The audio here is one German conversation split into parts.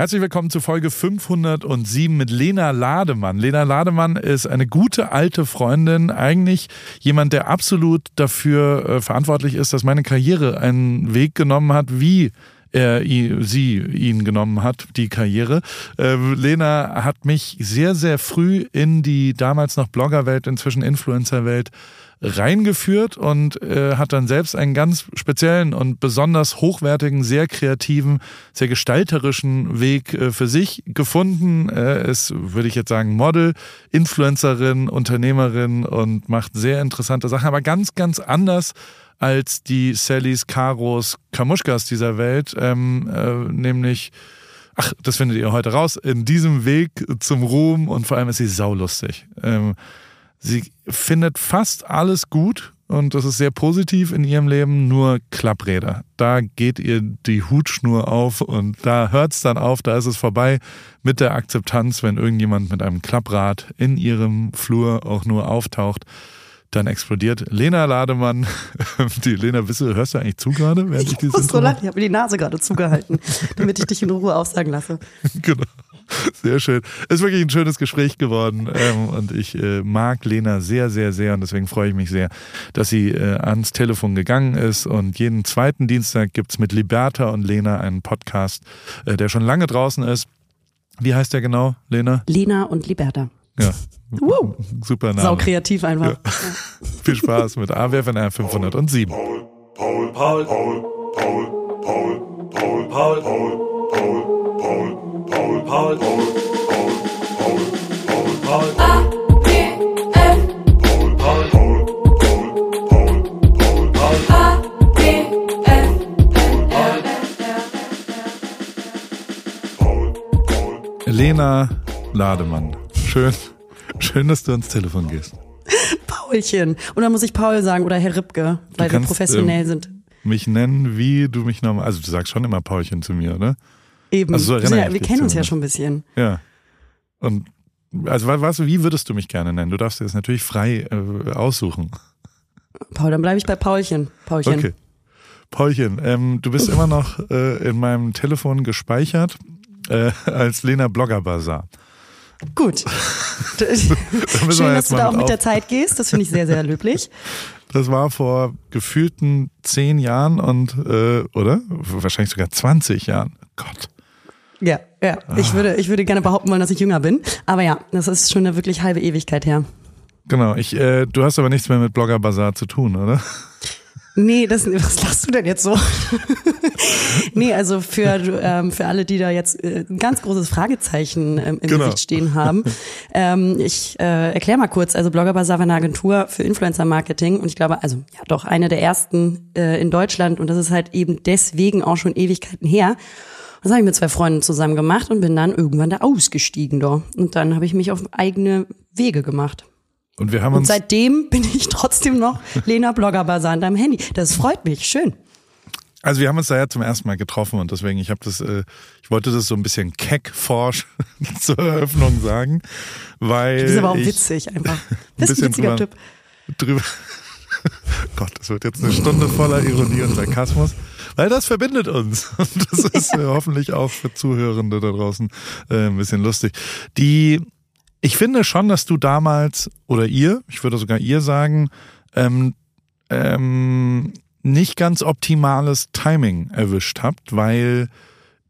Herzlich willkommen zu Folge 507 mit Lena Lademann. Lena Lademann ist eine gute alte Freundin, eigentlich jemand, der absolut dafür äh, verantwortlich ist, dass meine Karriere einen Weg genommen hat, wie er sie ihn genommen hat, die Karriere. Äh, Lena hat mich sehr, sehr früh in die damals noch Bloggerwelt, inzwischen Influencerwelt reingeführt und äh, hat dann selbst einen ganz speziellen und besonders hochwertigen, sehr kreativen, sehr gestalterischen Weg äh, für sich gefunden. Äh, ist, würde ich jetzt sagen, Model, Influencerin, Unternehmerin und macht sehr interessante Sachen, aber ganz, ganz anders als die Sallys, Karos, Kamuschkas dieser Welt, ähm, äh, nämlich ach, das findet ihr heute raus, in diesem Weg zum Ruhm und vor allem ist sie saulustig. Ähm, Sie findet fast alles gut und das ist sehr positiv in ihrem Leben, nur Klappräder. Da geht ihr die Hutschnur auf und da hört es dann auf, da ist es vorbei mit der Akzeptanz, wenn irgendjemand mit einem Klapprad in ihrem Flur auch nur auftaucht. Dann explodiert Lena Lademann. Die Lena, bist du, hörst du eigentlich zu gerade? Ich, ich muss so lachen, ich habe mir die Nase gerade zugehalten, damit ich dich in Ruhe aussagen lasse. genau. Sehr schön. Ist wirklich ein schönes Gespräch geworden ähm, und ich äh, mag Lena sehr, sehr, sehr und deswegen freue ich mich sehr, dass sie äh, ans Telefon gegangen ist und jeden zweiten Dienstag gibt es mit Liberta und Lena einen Podcast, äh, der schon lange draußen ist. Wie heißt der genau, Lena? Lena und Liberta. Ja. Uh, Super Name. Sau kreativ einfach. Ja. Viel Spaß mit AWFNR 507. Paul, Paul, Paul, Paul, Paul, Paul, Paul, Paul, Paul, Paul. Paul, Paul, Paul, Paul, Paul, Paul, Paul, Paul. A, B, F. Paul, Paul, Paul, Paul, Paul, Paul, Paul. A, B, F, Paul, Paul. Lena Lademann. Schön, schön, dass du ans Telefon gehst. Paulchen. Und dann muss ich Paul sagen oder Herr Ripke, weil kannst, wir professionell ähm, sind. Mich nennen, wie du mich normal. Also du sagst schon immer Paulchen zu mir, oder? Eben. Also so ja, wir kennen uns ja schon ein bisschen. Ja. Und also du, wie würdest du mich gerne nennen? Du darfst dir das natürlich frei äh, aussuchen. Paul, dann bleibe ich bei Paulchen. Paulchen. Okay. Paulchen, ähm, du bist immer noch äh, in meinem Telefon gespeichert äh, als Lena Blogger Bazaar. Gut. Schön, dass du da auch mit der Zeit gehst. Das finde ich sehr, sehr löblich. Das war vor gefühlten zehn Jahren und, äh, oder? Wahrscheinlich sogar 20 Jahren. Gott. Ja, ja. Ich würde, ich würde gerne behaupten wollen, dass ich jünger bin. Aber ja, das ist schon eine wirklich halbe Ewigkeit her. Genau. Ich, äh, du hast aber nichts mehr mit Blogger Bazaar zu tun, oder? Nee, das, was lachst du denn jetzt so? nee, also für, ähm, für alle, die da jetzt äh, ein ganz großes Fragezeichen ähm, im genau. Gesicht stehen haben. Ähm, ich äh, erkläre mal kurz, also Blogger Bazaar war eine Agentur für Influencer Marketing und ich glaube, also ja doch eine der ersten äh, in Deutschland und das ist halt eben deswegen auch schon Ewigkeiten her. Das habe ich mit zwei Freunden zusammen gemacht und bin dann irgendwann da ausgestiegen da. Und dann habe ich mich auf eigene Wege gemacht. Und wir haben uns. Und seitdem bin ich trotzdem noch Lena Blogger Basar an deinem Handy. Das freut mich. Schön. Also wir haben uns da ja zum ersten Mal getroffen und deswegen, ich habe das, äh, ich wollte das so ein bisschen keck-forsch zur Eröffnung sagen, weil. Das ist aber auch witzig einfach. Das ist ein witziger drüber, Typ. Drüber, Gott, das wird jetzt eine Stunde voller Ironie und Sarkasmus. Weil das verbindet uns. Und das ist ja. hoffentlich auch für Zuhörende da draußen äh, ein bisschen lustig. Die, ich finde schon, dass du damals, oder ihr, ich würde sogar ihr sagen, ähm, ähm, nicht ganz optimales Timing erwischt habt, weil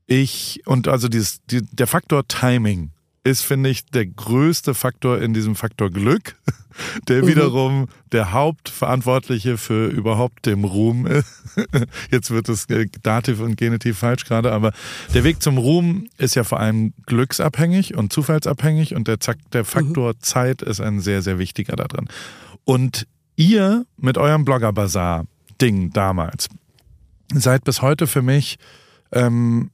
ich, und also dieses, die, der Faktor Timing ist, finde ich, der größte Faktor in diesem Faktor Glück, der mhm. wiederum der Hauptverantwortliche für überhaupt dem Ruhm ist. Jetzt wird es äh, Dativ und Genitiv falsch gerade, aber der Weg zum Ruhm ist ja vor allem glücksabhängig und zufallsabhängig und der, der Faktor mhm. Zeit ist ein sehr, sehr wichtiger da drin. Und ihr mit eurem Blogger-Bazar-Ding damals seid bis heute für mich ähm,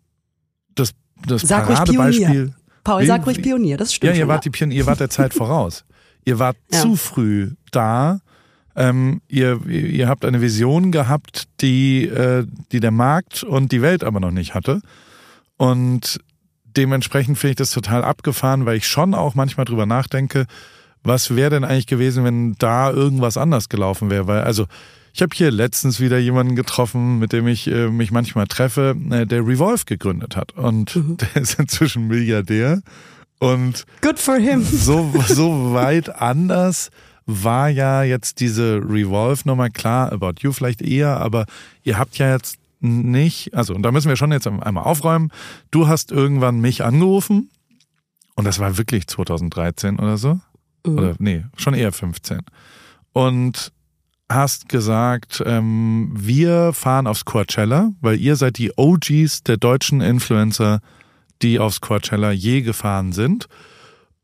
das, das Sag Paradebeispiel. Paul, Wie, sag ruhig Pionier, das stimmt. Ja, ihr wart die Pionier, ihr wart der Zeit voraus. Ihr wart ja. zu früh da. Ähm, ihr, ihr habt eine Vision gehabt, die, äh, die der Markt und die Welt aber noch nicht hatte. Und dementsprechend finde ich das total abgefahren, weil ich schon auch manchmal drüber nachdenke, was wäre denn eigentlich gewesen, wenn da irgendwas anders gelaufen wäre? Weil, also, Ich habe hier letztens wieder jemanden getroffen, mit dem ich äh, mich manchmal treffe, äh, der Revolve gegründet hat. Und mhm. der ist inzwischen Milliardär. Und Good for him. So, so weit anders war ja jetzt diese Revolve-Nummer klar, About You vielleicht eher, aber ihr habt ja jetzt nicht, also und da müssen wir schon jetzt einmal aufräumen. Du hast irgendwann mich angerufen und das war wirklich 2013 oder so. Mhm. Oder nee, schon eher 15. Und hast gesagt, ähm, wir fahren aufs Coachella, weil ihr seid die OGs der deutschen Influencer, die aufs Coachella je gefahren sind.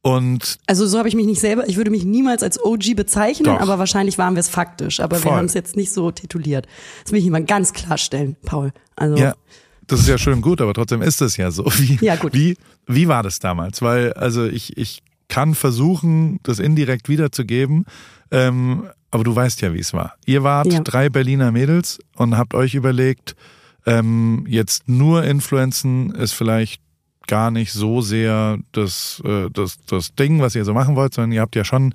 Und also so habe ich mich nicht selber, ich würde mich niemals als OG bezeichnen, doch. aber wahrscheinlich waren wir es faktisch. Aber Voll. wir haben es jetzt nicht so tituliert. Das will ich mal ganz klarstellen, Paul. Also ja, das ist ja schön gut, aber trotzdem ist es ja so. Wie, ja, gut. Wie, wie war das damals? Weil, also ich, ich kann versuchen, das indirekt wiederzugeben. Ähm, aber du weißt ja, wie es war. Ihr wart ja. drei Berliner Mädels und habt euch überlegt, ähm, jetzt nur Influenzen ist vielleicht gar nicht so sehr das, äh, das, das Ding, was ihr so machen wollt, sondern ihr habt ja schon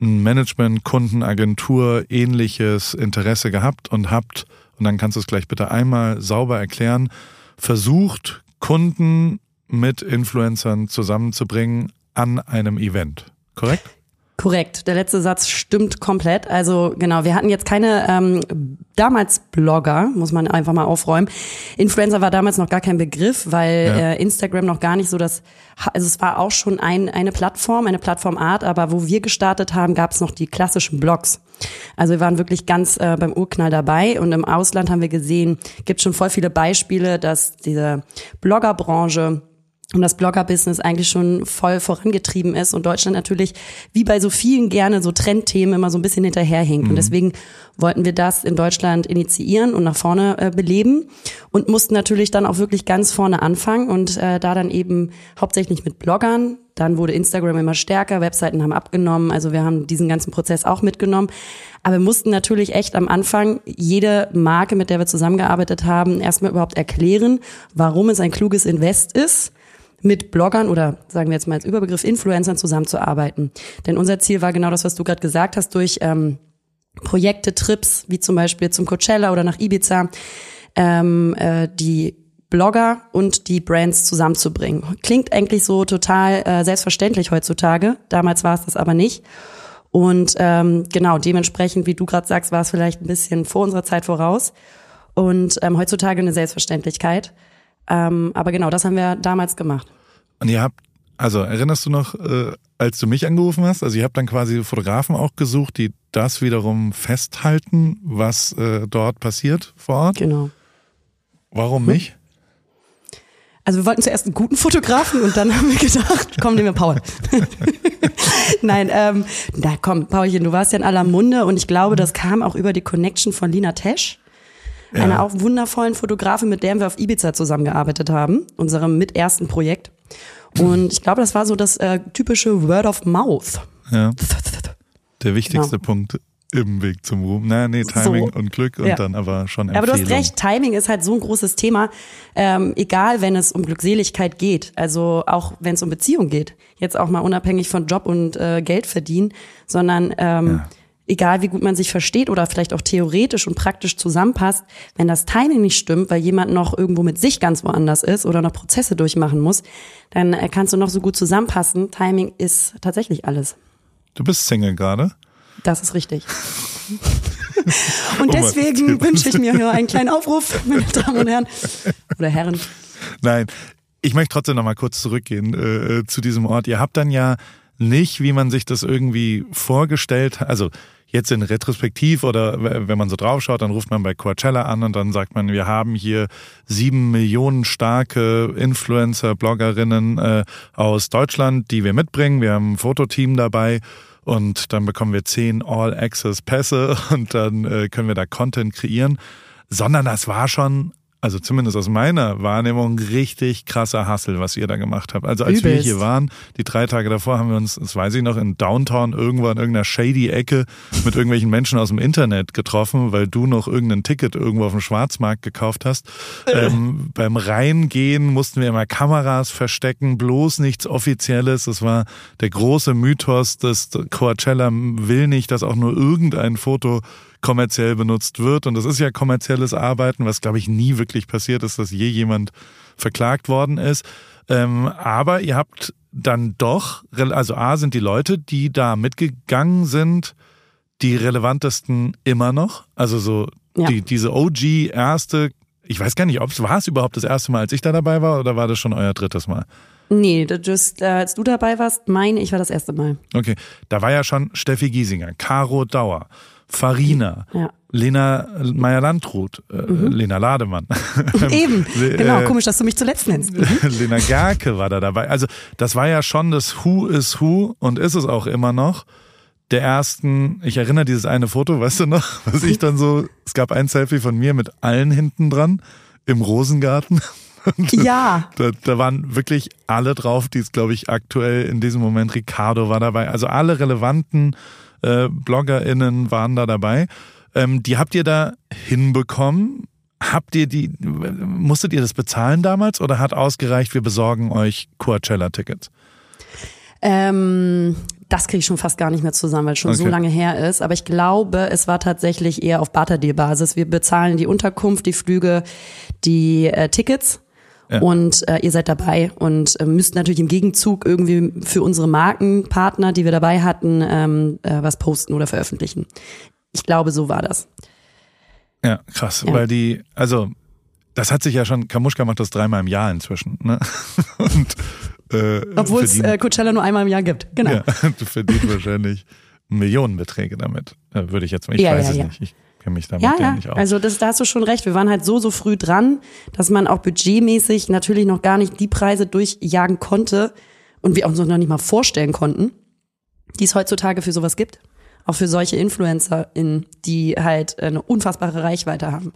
ein Management, Kundenagentur, ähnliches Interesse gehabt und habt, und dann kannst du es gleich bitte einmal sauber erklären, versucht, Kunden mit Influencern zusammenzubringen an einem Event. Korrekt? Korrekt, der letzte Satz stimmt komplett. Also genau, wir hatten jetzt keine ähm, damals Blogger, muss man einfach mal aufräumen. Influencer war damals noch gar kein Begriff, weil ja. äh, Instagram noch gar nicht so das, also es war auch schon ein, eine Plattform, eine Plattformart, aber wo wir gestartet haben, gab es noch die klassischen Blogs. Also wir waren wirklich ganz äh, beim Urknall dabei und im Ausland haben wir gesehen, gibt schon voll viele Beispiele, dass diese Bloggerbranche und das Blogger-Business eigentlich schon voll vorangetrieben ist und Deutschland natürlich wie bei so vielen gerne so Trendthemen immer so ein bisschen hinterherhinkt. Mhm. Und deswegen wollten wir das in Deutschland initiieren und nach vorne äh, beleben und mussten natürlich dann auch wirklich ganz vorne anfangen und äh, da dann eben hauptsächlich mit Bloggern. Dann wurde Instagram immer stärker, Webseiten haben abgenommen, also wir haben diesen ganzen Prozess auch mitgenommen. Aber wir mussten natürlich echt am Anfang jede Marke, mit der wir zusammengearbeitet haben, erstmal überhaupt erklären, warum es ein kluges Invest ist mit Bloggern oder sagen wir jetzt mal als Überbegriff Influencern zusammenzuarbeiten. Denn unser Ziel war genau das, was du gerade gesagt hast, durch ähm, Projekte, Trips, wie zum Beispiel zum Coachella oder nach Ibiza, ähm, äh, die Blogger und die Brands zusammenzubringen. Klingt eigentlich so total äh, selbstverständlich heutzutage. Damals war es das aber nicht. Und ähm, genau, dementsprechend, wie du gerade sagst, war es vielleicht ein bisschen vor unserer Zeit voraus. Und ähm, heutzutage eine Selbstverständlichkeit. Ähm, aber genau, das haben wir damals gemacht. Und ihr habt, also erinnerst du noch, äh, als du mich angerufen hast? Also ihr habt dann quasi Fotografen auch gesucht, die das wiederum festhalten, was äh, dort passiert vor Ort? Genau. Warum hm? mich? Also wir wollten zuerst einen guten Fotografen und dann haben wir gedacht, komm, nehmen wir Paul. Nein, ähm, na komm, Paulchen, du warst ja in aller Munde und ich glaube, das kam auch über die Connection von Lina Tesch ja. einer auch wundervollen Fotografin, mit der wir auf Ibiza zusammengearbeitet haben, unserem mit ersten Projekt. Und ich glaube, das war so das äh, typische Word of Mouth. Ja. Der wichtigste genau. Punkt im Weg zum Ruhm. Naja, nee, Timing so. und Glück und ja. dann aber schon Empfehlung. Aber du hast recht, Timing ist halt so ein großes Thema, ähm, egal wenn es um Glückseligkeit geht, also auch wenn es um Beziehung geht, jetzt auch mal unabhängig von Job und äh, Geld verdienen, sondern ähm, ja egal wie gut man sich versteht oder vielleicht auch theoretisch und praktisch zusammenpasst, wenn das Timing nicht stimmt, weil jemand noch irgendwo mit sich ganz woanders ist oder noch Prozesse durchmachen muss, dann äh, kannst du noch so gut zusammenpassen. Timing ist tatsächlich alles. Du bist Single gerade? Das ist richtig. und oh deswegen wünsche ich mir hier einen kleinen Aufruf, meine Damen und Herren oder Herren. Nein, ich möchte trotzdem noch mal kurz zurückgehen äh, äh zu diesem Ort. Ihr habt dann ja nicht, wie man sich das irgendwie vorgestellt hat. Also jetzt in Retrospektiv oder wenn man so draufschaut, dann ruft man bei Coachella an und dann sagt man, wir haben hier sieben Millionen starke Influencer, Bloggerinnen äh, aus Deutschland, die wir mitbringen. Wir haben ein Fototeam dabei und dann bekommen wir zehn All-Access-Pässe und dann äh, können wir da Content kreieren. Sondern das war schon also zumindest aus meiner Wahrnehmung, richtig krasser Hassel, was ihr da gemacht habt. Also als Übelst. wir hier waren, die drei Tage davor haben wir uns, das weiß ich noch, in Downtown irgendwo in irgendeiner shady Ecke mit irgendwelchen Menschen aus dem Internet getroffen, weil du noch irgendein Ticket irgendwo auf dem Schwarzmarkt gekauft hast. ähm, beim Reingehen mussten wir immer Kameras verstecken, bloß nichts Offizielles. Das war der große Mythos, dass Coachella will nicht, dass auch nur irgendein Foto kommerziell benutzt wird. Und das ist ja kommerzielles Arbeiten, was glaube ich nie wirklich passiert ist, dass je jemand verklagt worden ist. Ähm, aber ihr habt dann doch, also A sind die Leute, die da mitgegangen sind, die relevantesten immer noch. Also so ja. die, diese OG erste, ich weiß gar nicht, ob es war es überhaupt das erste Mal, als ich da dabei war, oder war das schon euer drittes Mal? Nee, das, äh, als du dabei warst, meine ich war das erste Mal. Okay, da war ja schon Steffi Giesinger, Caro Dauer, Farina, ja. Lena Meyer-Landrut, äh, mhm. Lena Lademann. Eben, genau, äh, komisch, dass du mich zuletzt nennst. Mhm. Lena Gerke war da dabei. Also das war ja schon das Who is Who und ist es auch immer noch. Der ersten, ich erinnere dieses eine Foto, weißt du noch, was ich dann so, es gab ein Selfie von mir mit allen hinten dran im Rosengarten. Und ja. Da, da waren wirklich alle drauf, die es, glaube ich, aktuell in diesem Moment, Ricardo war dabei. Also alle relevanten äh, BloggerInnen waren da dabei. Ähm, die habt ihr da hinbekommen? Habt ihr die, musstet ihr das bezahlen damals oder hat ausgereicht, wir besorgen euch Coachella-Tickets? Ähm, das kriege ich schon fast gar nicht mehr zusammen, weil es schon okay. so lange her ist. Aber ich glaube, es war tatsächlich eher auf Barterdeal-Basis. Wir bezahlen die Unterkunft, die Flüge, die äh, Tickets ja. Und äh, ihr seid dabei und äh, müsst natürlich im Gegenzug irgendwie für unsere Markenpartner, die wir dabei hatten, ähm, äh, was posten oder veröffentlichen. Ich glaube, so war das. Ja, krass, ja. weil die, also das hat sich ja schon, Kamuschka macht das dreimal im Jahr inzwischen. Ne? Und, äh, Obwohl es äh, Coachella nur einmal im Jahr gibt, genau. Ja, du verdienst wahrscheinlich Millionenbeträge damit, äh, würde ich jetzt mal, ich ja, weiß ja, es nicht. Ich, kenne mich damit ja, ja. nicht aus. Also das, da hast du schon recht. Wir waren halt so, so früh dran, dass man auch budgetmäßig natürlich noch gar nicht die Preise durchjagen konnte und wir uns noch nicht mal vorstellen konnten, die es heutzutage für sowas gibt. Auch für solche InfluencerInnen, die halt eine unfassbare Reichweite haben.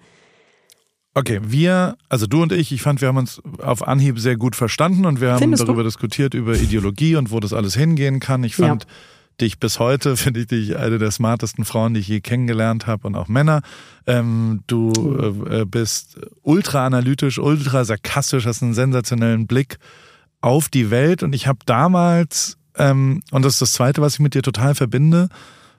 Okay, wir, also du und ich, ich fand, wir haben uns auf Anhieb sehr gut verstanden und wir haben Findest darüber du? diskutiert, über Ideologie und wo das alles hingehen kann. Ich fand, ja dich bis heute, finde ich dich eine der smartesten Frauen, die ich je kennengelernt habe und auch Männer. Ähm, du äh, bist ultra analytisch, ultra sarkastisch, hast einen sensationellen Blick auf die Welt und ich habe damals, ähm, und das ist das Zweite, was ich mit dir total verbinde,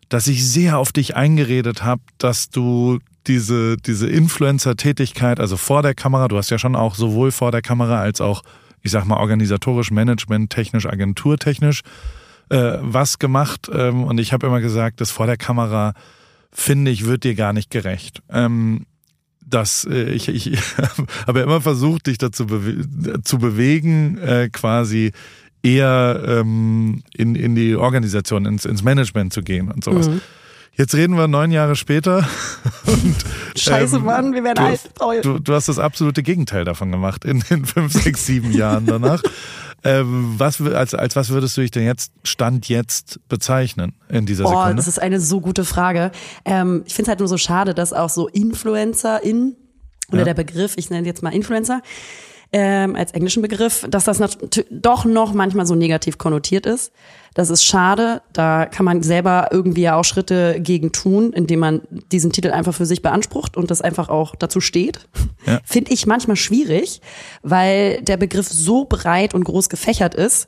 dass ich sehr auf dich eingeredet habe, dass du diese, diese Influencer-Tätigkeit, also vor der Kamera, du hast ja schon auch sowohl vor der Kamera als auch, ich sag mal, organisatorisch, Management, technisch, agenturtechnisch, äh, was gemacht ähm, und ich habe immer gesagt, das vor der Kamera, finde ich, wird dir gar nicht gerecht. Ähm, dass äh, ich, ich habe immer versucht, dich dazu bewe zu bewegen, äh, quasi eher ähm, in, in die Organisation, ins, ins Management zu gehen und sowas. Mhm. Jetzt reden wir neun Jahre später. Und, Scheiße, ähm, Mann, wir werden alt. Du, du, hast das absolute Gegenteil davon gemacht in den fünf, sechs, sieben Jahren danach. Ähm, was, als, als was würdest du dich denn jetzt, Stand jetzt bezeichnen in dieser Boah, Sekunde? das ist eine so gute Frage. Ähm, ich finde es halt nur so schade, dass auch so Influencer in oder ja. der Begriff, ich nenne jetzt mal Influencer, ähm, als englischen Begriff, dass das doch noch manchmal so negativ konnotiert ist. Das ist schade. Da kann man selber irgendwie ja auch Schritte gegen tun, indem man diesen Titel einfach für sich beansprucht und das einfach auch dazu steht. Ja. Finde ich manchmal schwierig, weil der Begriff so breit und groß gefächert ist.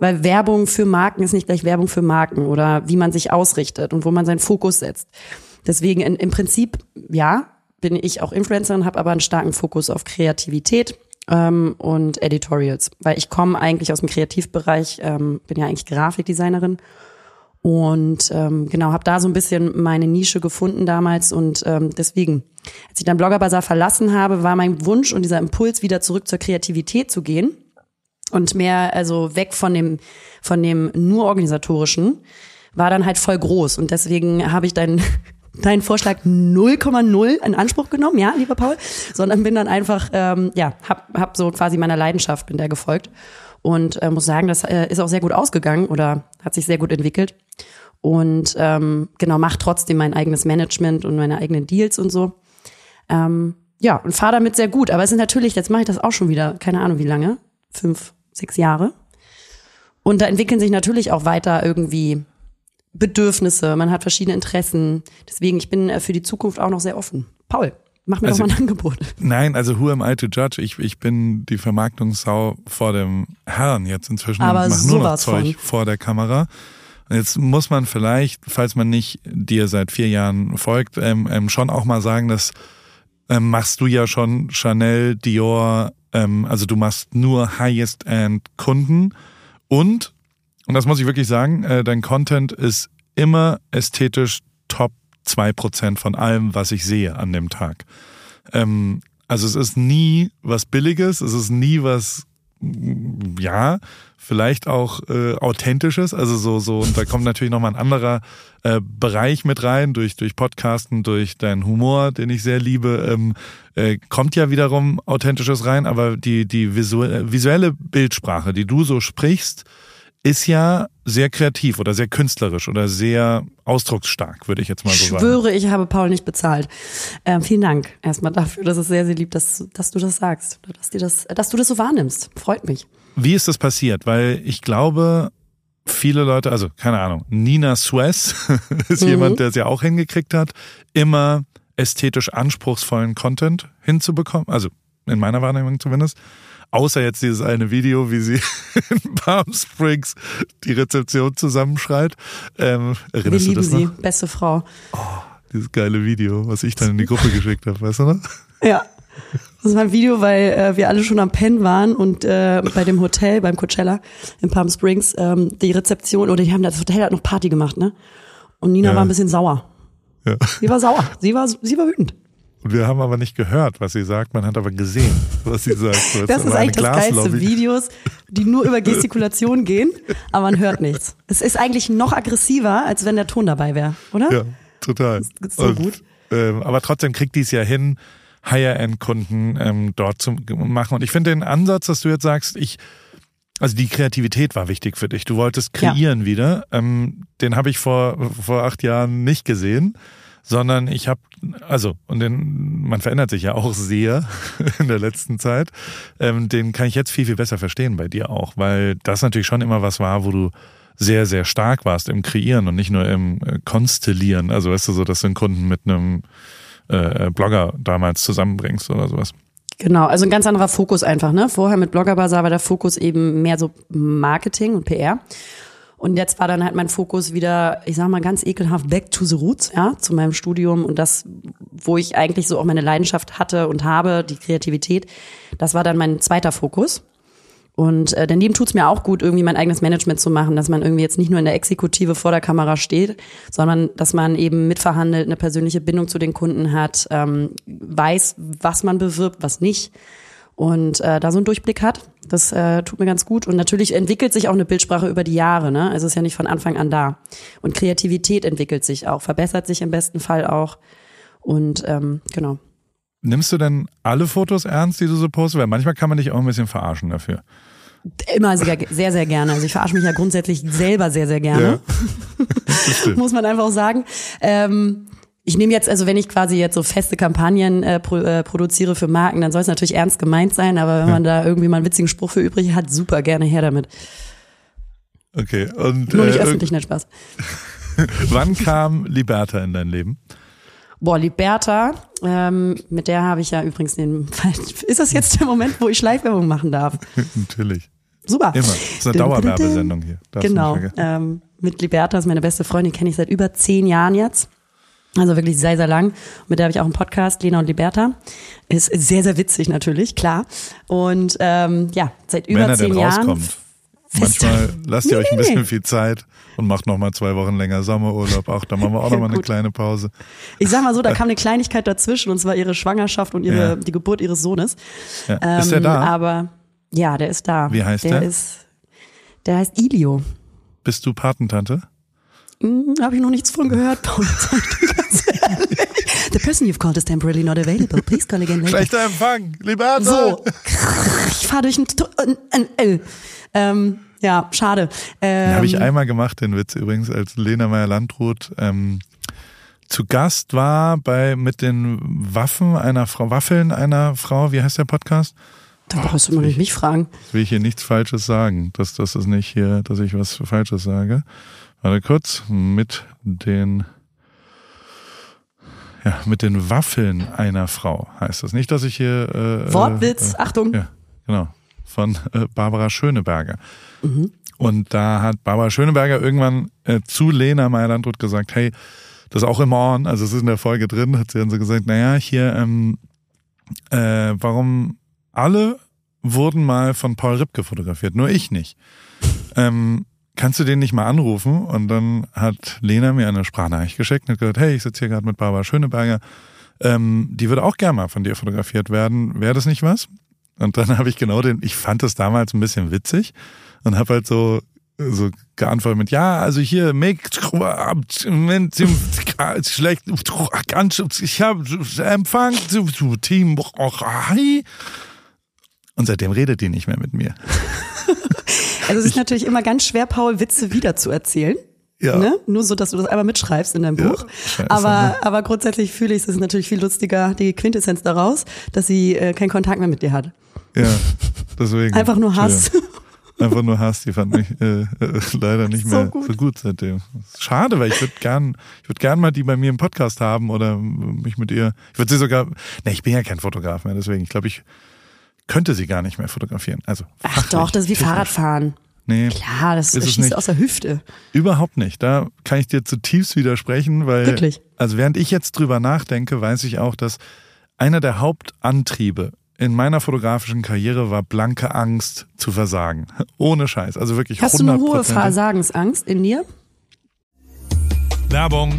Weil Werbung für Marken ist nicht gleich Werbung für Marken oder wie man sich ausrichtet und wo man seinen Fokus setzt. Deswegen in, im Prinzip, ja, bin ich auch Influencerin, habe aber einen starken Fokus auf Kreativität ähm, und Editorials, weil ich komme eigentlich aus dem Kreativbereich, ähm, bin ja eigentlich Grafikdesignerin. Und ähm, genau habe da so ein bisschen meine Nische gefunden damals und ähm, deswegen, als ich dann Blogger Bazaar verlassen habe, war mein Wunsch und dieser Impuls wieder zurück zur Kreativität zu gehen und mehr also weg von dem von dem nur organisatorischen war dann halt voll groß. Und deswegen habe ich dann deinen Vorschlag 0,0 in Anspruch genommen, ja, lieber Paul, sondern bin dann einfach, ähm, ja, hab, hab so quasi meiner Leidenschaft, bin der gefolgt und äh, muss sagen, das äh, ist auch sehr gut ausgegangen oder hat sich sehr gut entwickelt und ähm, genau, macht trotzdem mein eigenes Management und meine eigenen Deals und so. Ähm, ja, und fahre damit sehr gut, aber es ist natürlich, jetzt mache ich das auch schon wieder, keine Ahnung wie lange, fünf, sechs Jahre. Und da entwickeln sich natürlich auch weiter irgendwie Bedürfnisse, man hat verschiedene Interessen. Deswegen, ich bin äh, für die Zukunft auch noch sehr offen. Paul, mach mir also, doch mal ein Angebot. Nein, also who am I to judge? Ich, ich bin die Vermarktungssau vor dem Herrn jetzt inzwischen Aber und mache nur noch Zeug von. vor der Kamera. Jetzt muss man vielleicht, falls man nicht dir seit vier Jahren folgt, ähm, ähm, schon auch mal sagen, dass ähm, machst du ja schon Chanel, Dior, ähm, also du machst nur Highest-End-Kunden und, und das muss ich wirklich sagen, äh, dein Content ist immer ästhetisch top zwei Prozent von allem, was ich sehe an dem Tag. Ähm, also es ist nie was Billiges, es ist nie was, ja, vielleicht auch äh, authentisches, also so so und da kommt natürlich noch mal ein anderer äh, Bereich mit rein durch durch Podcasten, durch deinen Humor, den ich sehr liebe, ähm, äh, kommt ja wiederum authentisches rein, aber die die visuelle Bildsprache, die du so sprichst, ist ja sehr kreativ oder sehr künstlerisch oder sehr ausdrucksstark, würde ich jetzt mal so sagen. Ich schwöre, ich habe Paul nicht bezahlt. Ähm, vielen Dank erstmal dafür. Das ist sehr, sehr lieb, dass, dass du das sagst, dass, dir das, dass du das so wahrnimmst. Freut mich. Wie ist das passiert? Weil ich glaube, viele Leute, also keine Ahnung, Nina Suez ist mhm. jemand, der es ja auch hingekriegt hat, immer ästhetisch anspruchsvollen Content hinzubekommen. Also in meiner Wahrnehmung zumindest. Außer jetzt dieses eine Video, wie sie in Palm Springs die Rezeption zusammenschreit. Ähm, erinnerst Wir du das lieben noch? sie, beste Frau. Oh, dieses geile Video, was ich dann in die Gruppe geschickt habe, weißt du noch? Ja, das war ein Video, weil äh, wir alle schon am Pen waren und äh, bei dem Hotel, beim Coachella in Palm Springs, ähm, die Rezeption, oder die haben das Hotel hat noch Party gemacht, ne? Und Nina ja. war ein bisschen sauer. Ja. Sie war sauer. Sie war, sie war wütend. Und wir haben aber nicht gehört, was sie sagt, man hat aber gesehen, was sie sagt. So, das ist eigentlich das geilste Videos, die nur über Gestikulation gehen, aber man hört nichts. Es ist eigentlich noch aggressiver, als wenn der Ton dabei wäre, oder? Ja, total. Das ist so Und, gut. Ähm, aber trotzdem kriegt die es ja hin, Higher-End-Kunden ähm, dort zu machen. Und ich finde den Ansatz, dass du jetzt sagst, ich, also die Kreativität war wichtig für dich. Du wolltest kreieren ja. wieder. Ähm, den habe ich vor, vor acht Jahren nicht gesehen, sondern ich habe, also, und den, man verändert sich ja auch sehr in der letzten Zeit. Ähm, den kann ich jetzt viel, viel besser verstehen bei dir auch, weil das natürlich schon immer was war, wo du sehr, sehr stark warst im Kreieren und nicht nur im äh, Konstellieren. Also weißt du, so, dass du einen Kunden mit einem äh, äh, Blogger damals zusammenbringst oder sowas. Genau, also ein ganz anderer Fokus einfach. Ne? Vorher mit Blogger Bazaar war der Fokus eben mehr so Marketing und PR. Und jetzt war dann halt mein Fokus wieder, ich sag mal ganz ekelhaft, back to the roots, ja, zu meinem Studium und das, wo ich eigentlich so auch meine Leidenschaft hatte und habe, die Kreativität, das war dann mein zweiter Fokus. Und äh, daneben tut's mir auch gut, irgendwie mein eigenes Management zu machen, dass man irgendwie jetzt nicht nur in der Exekutive vor der Kamera steht, sondern dass man eben mitverhandelt, eine persönliche Bindung zu den Kunden hat, ähm, weiß, was man bewirbt, was nicht und äh, da so einen Durchblick hat. Das äh, tut mir ganz gut. Und natürlich entwickelt sich auch eine Bildsprache über die Jahre. Ne? Also ist ja nicht von Anfang an da. Und Kreativität entwickelt sich auch, verbessert sich im besten Fall auch. Und ähm, genau. Nimmst du denn alle Fotos ernst, die du so postest? Weil manchmal kann man dich auch ein bisschen verarschen dafür. Immer sehr, sehr, sehr gerne. Also ich verarsche mich ja grundsätzlich selber sehr, sehr gerne. Ja. Muss man einfach auch sagen. Ähm, ich nehme jetzt, also wenn ich quasi jetzt so feste Kampagnen äh, pro, äh, produziere für Marken, dann soll es natürlich ernst gemeint sein, aber wenn man da irgendwie mal einen witzigen Spruch für übrig hat, super gerne her damit. Okay. Und, Nur nicht äh, öffentlich, nicht Spaß. Wann kam Liberta in dein Leben? Boah, Liberta, ähm, mit der habe ich ja übrigens den. Ist das jetzt der Moment, wo ich Schleifwerbung machen darf? Natürlich. Super. Immer. Das ist eine Dauerwerbesendung hier. Darfst genau. Ähm, mit Liberta ist meine beste Freundin, kenne ich seit über zehn Jahren jetzt. Also wirklich sehr, sehr lang. Mit der habe ich auch einen Podcast, Lena und Liberta. Ist sehr, sehr witzig natürlich, klar. Und ähm, ja, seit über Wenn er zehn denn Jahren. Rauskommt. Manchmal lasst ihr euch ein bisschen viel Zeit und macht noch mal zwei Wochen länger Sommerurlaub. Auch da machen wir auch noch mal eine kleine Pause. Ich sag mal so, da kam eine Kleinigkeit dazwischen und zwar ihre Schwangerschaft und ihre ja. die Geburt ihres Sohnes. Ja. Ähm, ist der da? Aber ja, der ist da. Wie heißt der? Der ist, der heißt Ilio. Bist du Patentante? Hm, Habe ich noch nichts von gehört, Paul. The person you've called is temporarily not available. Please call again later. Schlechter Empfang, lieber So, ich fahre durch ein, ein, L. Ähm, ja, schade. Ähm, habe ich einmal gemacht, den Witz übrigens, als Lena Meyer-Landrut ähm, zu Gast war bei mit den Waffen einer Frau, Waffeln einer Frau, wie heißt der Podcast? Da brauchst du mal nicht mich fragen. Will ich hier nichts Falsches sagen, dass das ist nicht hier, dass ich was Falsches sage. Warte kurz, mit den ja, mit den Waffeln einer Frau heißt das. Nicht, dass ich hier äh, Wortwitz, äh, Achtung. Ja, genau. von äh, Barbara Schöneberger. Mhm. Und da hat Barbara Schöneberger irgendwann äh, zu Lena Meyer-Landrut gesagt, hey, das ist auch im On, also es ist in der Folge drin, hat sie dann so gesagt, naja, hier, ähm, äh, warum alle wurden mal von Paul Ripke fotografiert, nur ich nicht. Ähm, kannst du den nicht mal anrufen? Und dann hat Lena mir eine Sprachnachricht geschickt und hat gesagt, hey, ich sitze hier gerade mit Barbara Schöneberger, ähm, die würde auch gerne mal von dir fotografiert werden. Wäre das nicht was? Und dann habe ich genau den, ich fand das damals ein bisschen witzig und habe halt so so geantwortet mit ja, also hier make schlecht ganz ich habe Empfang Team und seitdem redet die nicht mehr mit mir. Also es ist natürlich immer ganz schwer, Paul Witze wieder zu erzählen. Ja. Ne? Nur so, dass du das einmal mitschreibst in deinem Buch. Ja, aber, ne? aber grundsätzlich fühle ich, es ist natürlich viel lustiger, die Quintessenz daraus, dass sie äh, keinen Kontakt mehr mit dir hat. Ja, deswegen. Einfach nur Hass. Ja. Einfach nur Hass, die fand mich äh, äh, leider nicht mehr so gut. so gut seitdem. Schade, weil ich würde gern, ich würde gern mal die bei mir im Podcast haben oder mich mit ihr. Ich würde sie sogar. Ne, ich bin ja kein Fotograf mehr, deswegen. Ich glaube, ich könnte sie gar nicht mehr fotografieren. Also Ach doch, das ist wie Fahrradfahren. Nee. Klar, das ist schießt aus der Hüfte. Überhaupt nicht. Da kann ich dir zutiefst widersprechen, weil. Wirklich? Also während ich jetzt drüber nachdenke, weiß ich auch, dass einer der Hauptantriebe in meiner fotografischen Karriere war blanke Angst zu versagen. Ohne Scheiß. Also wirklich Hast du eine hohe Versagensangst in dir? Werbung.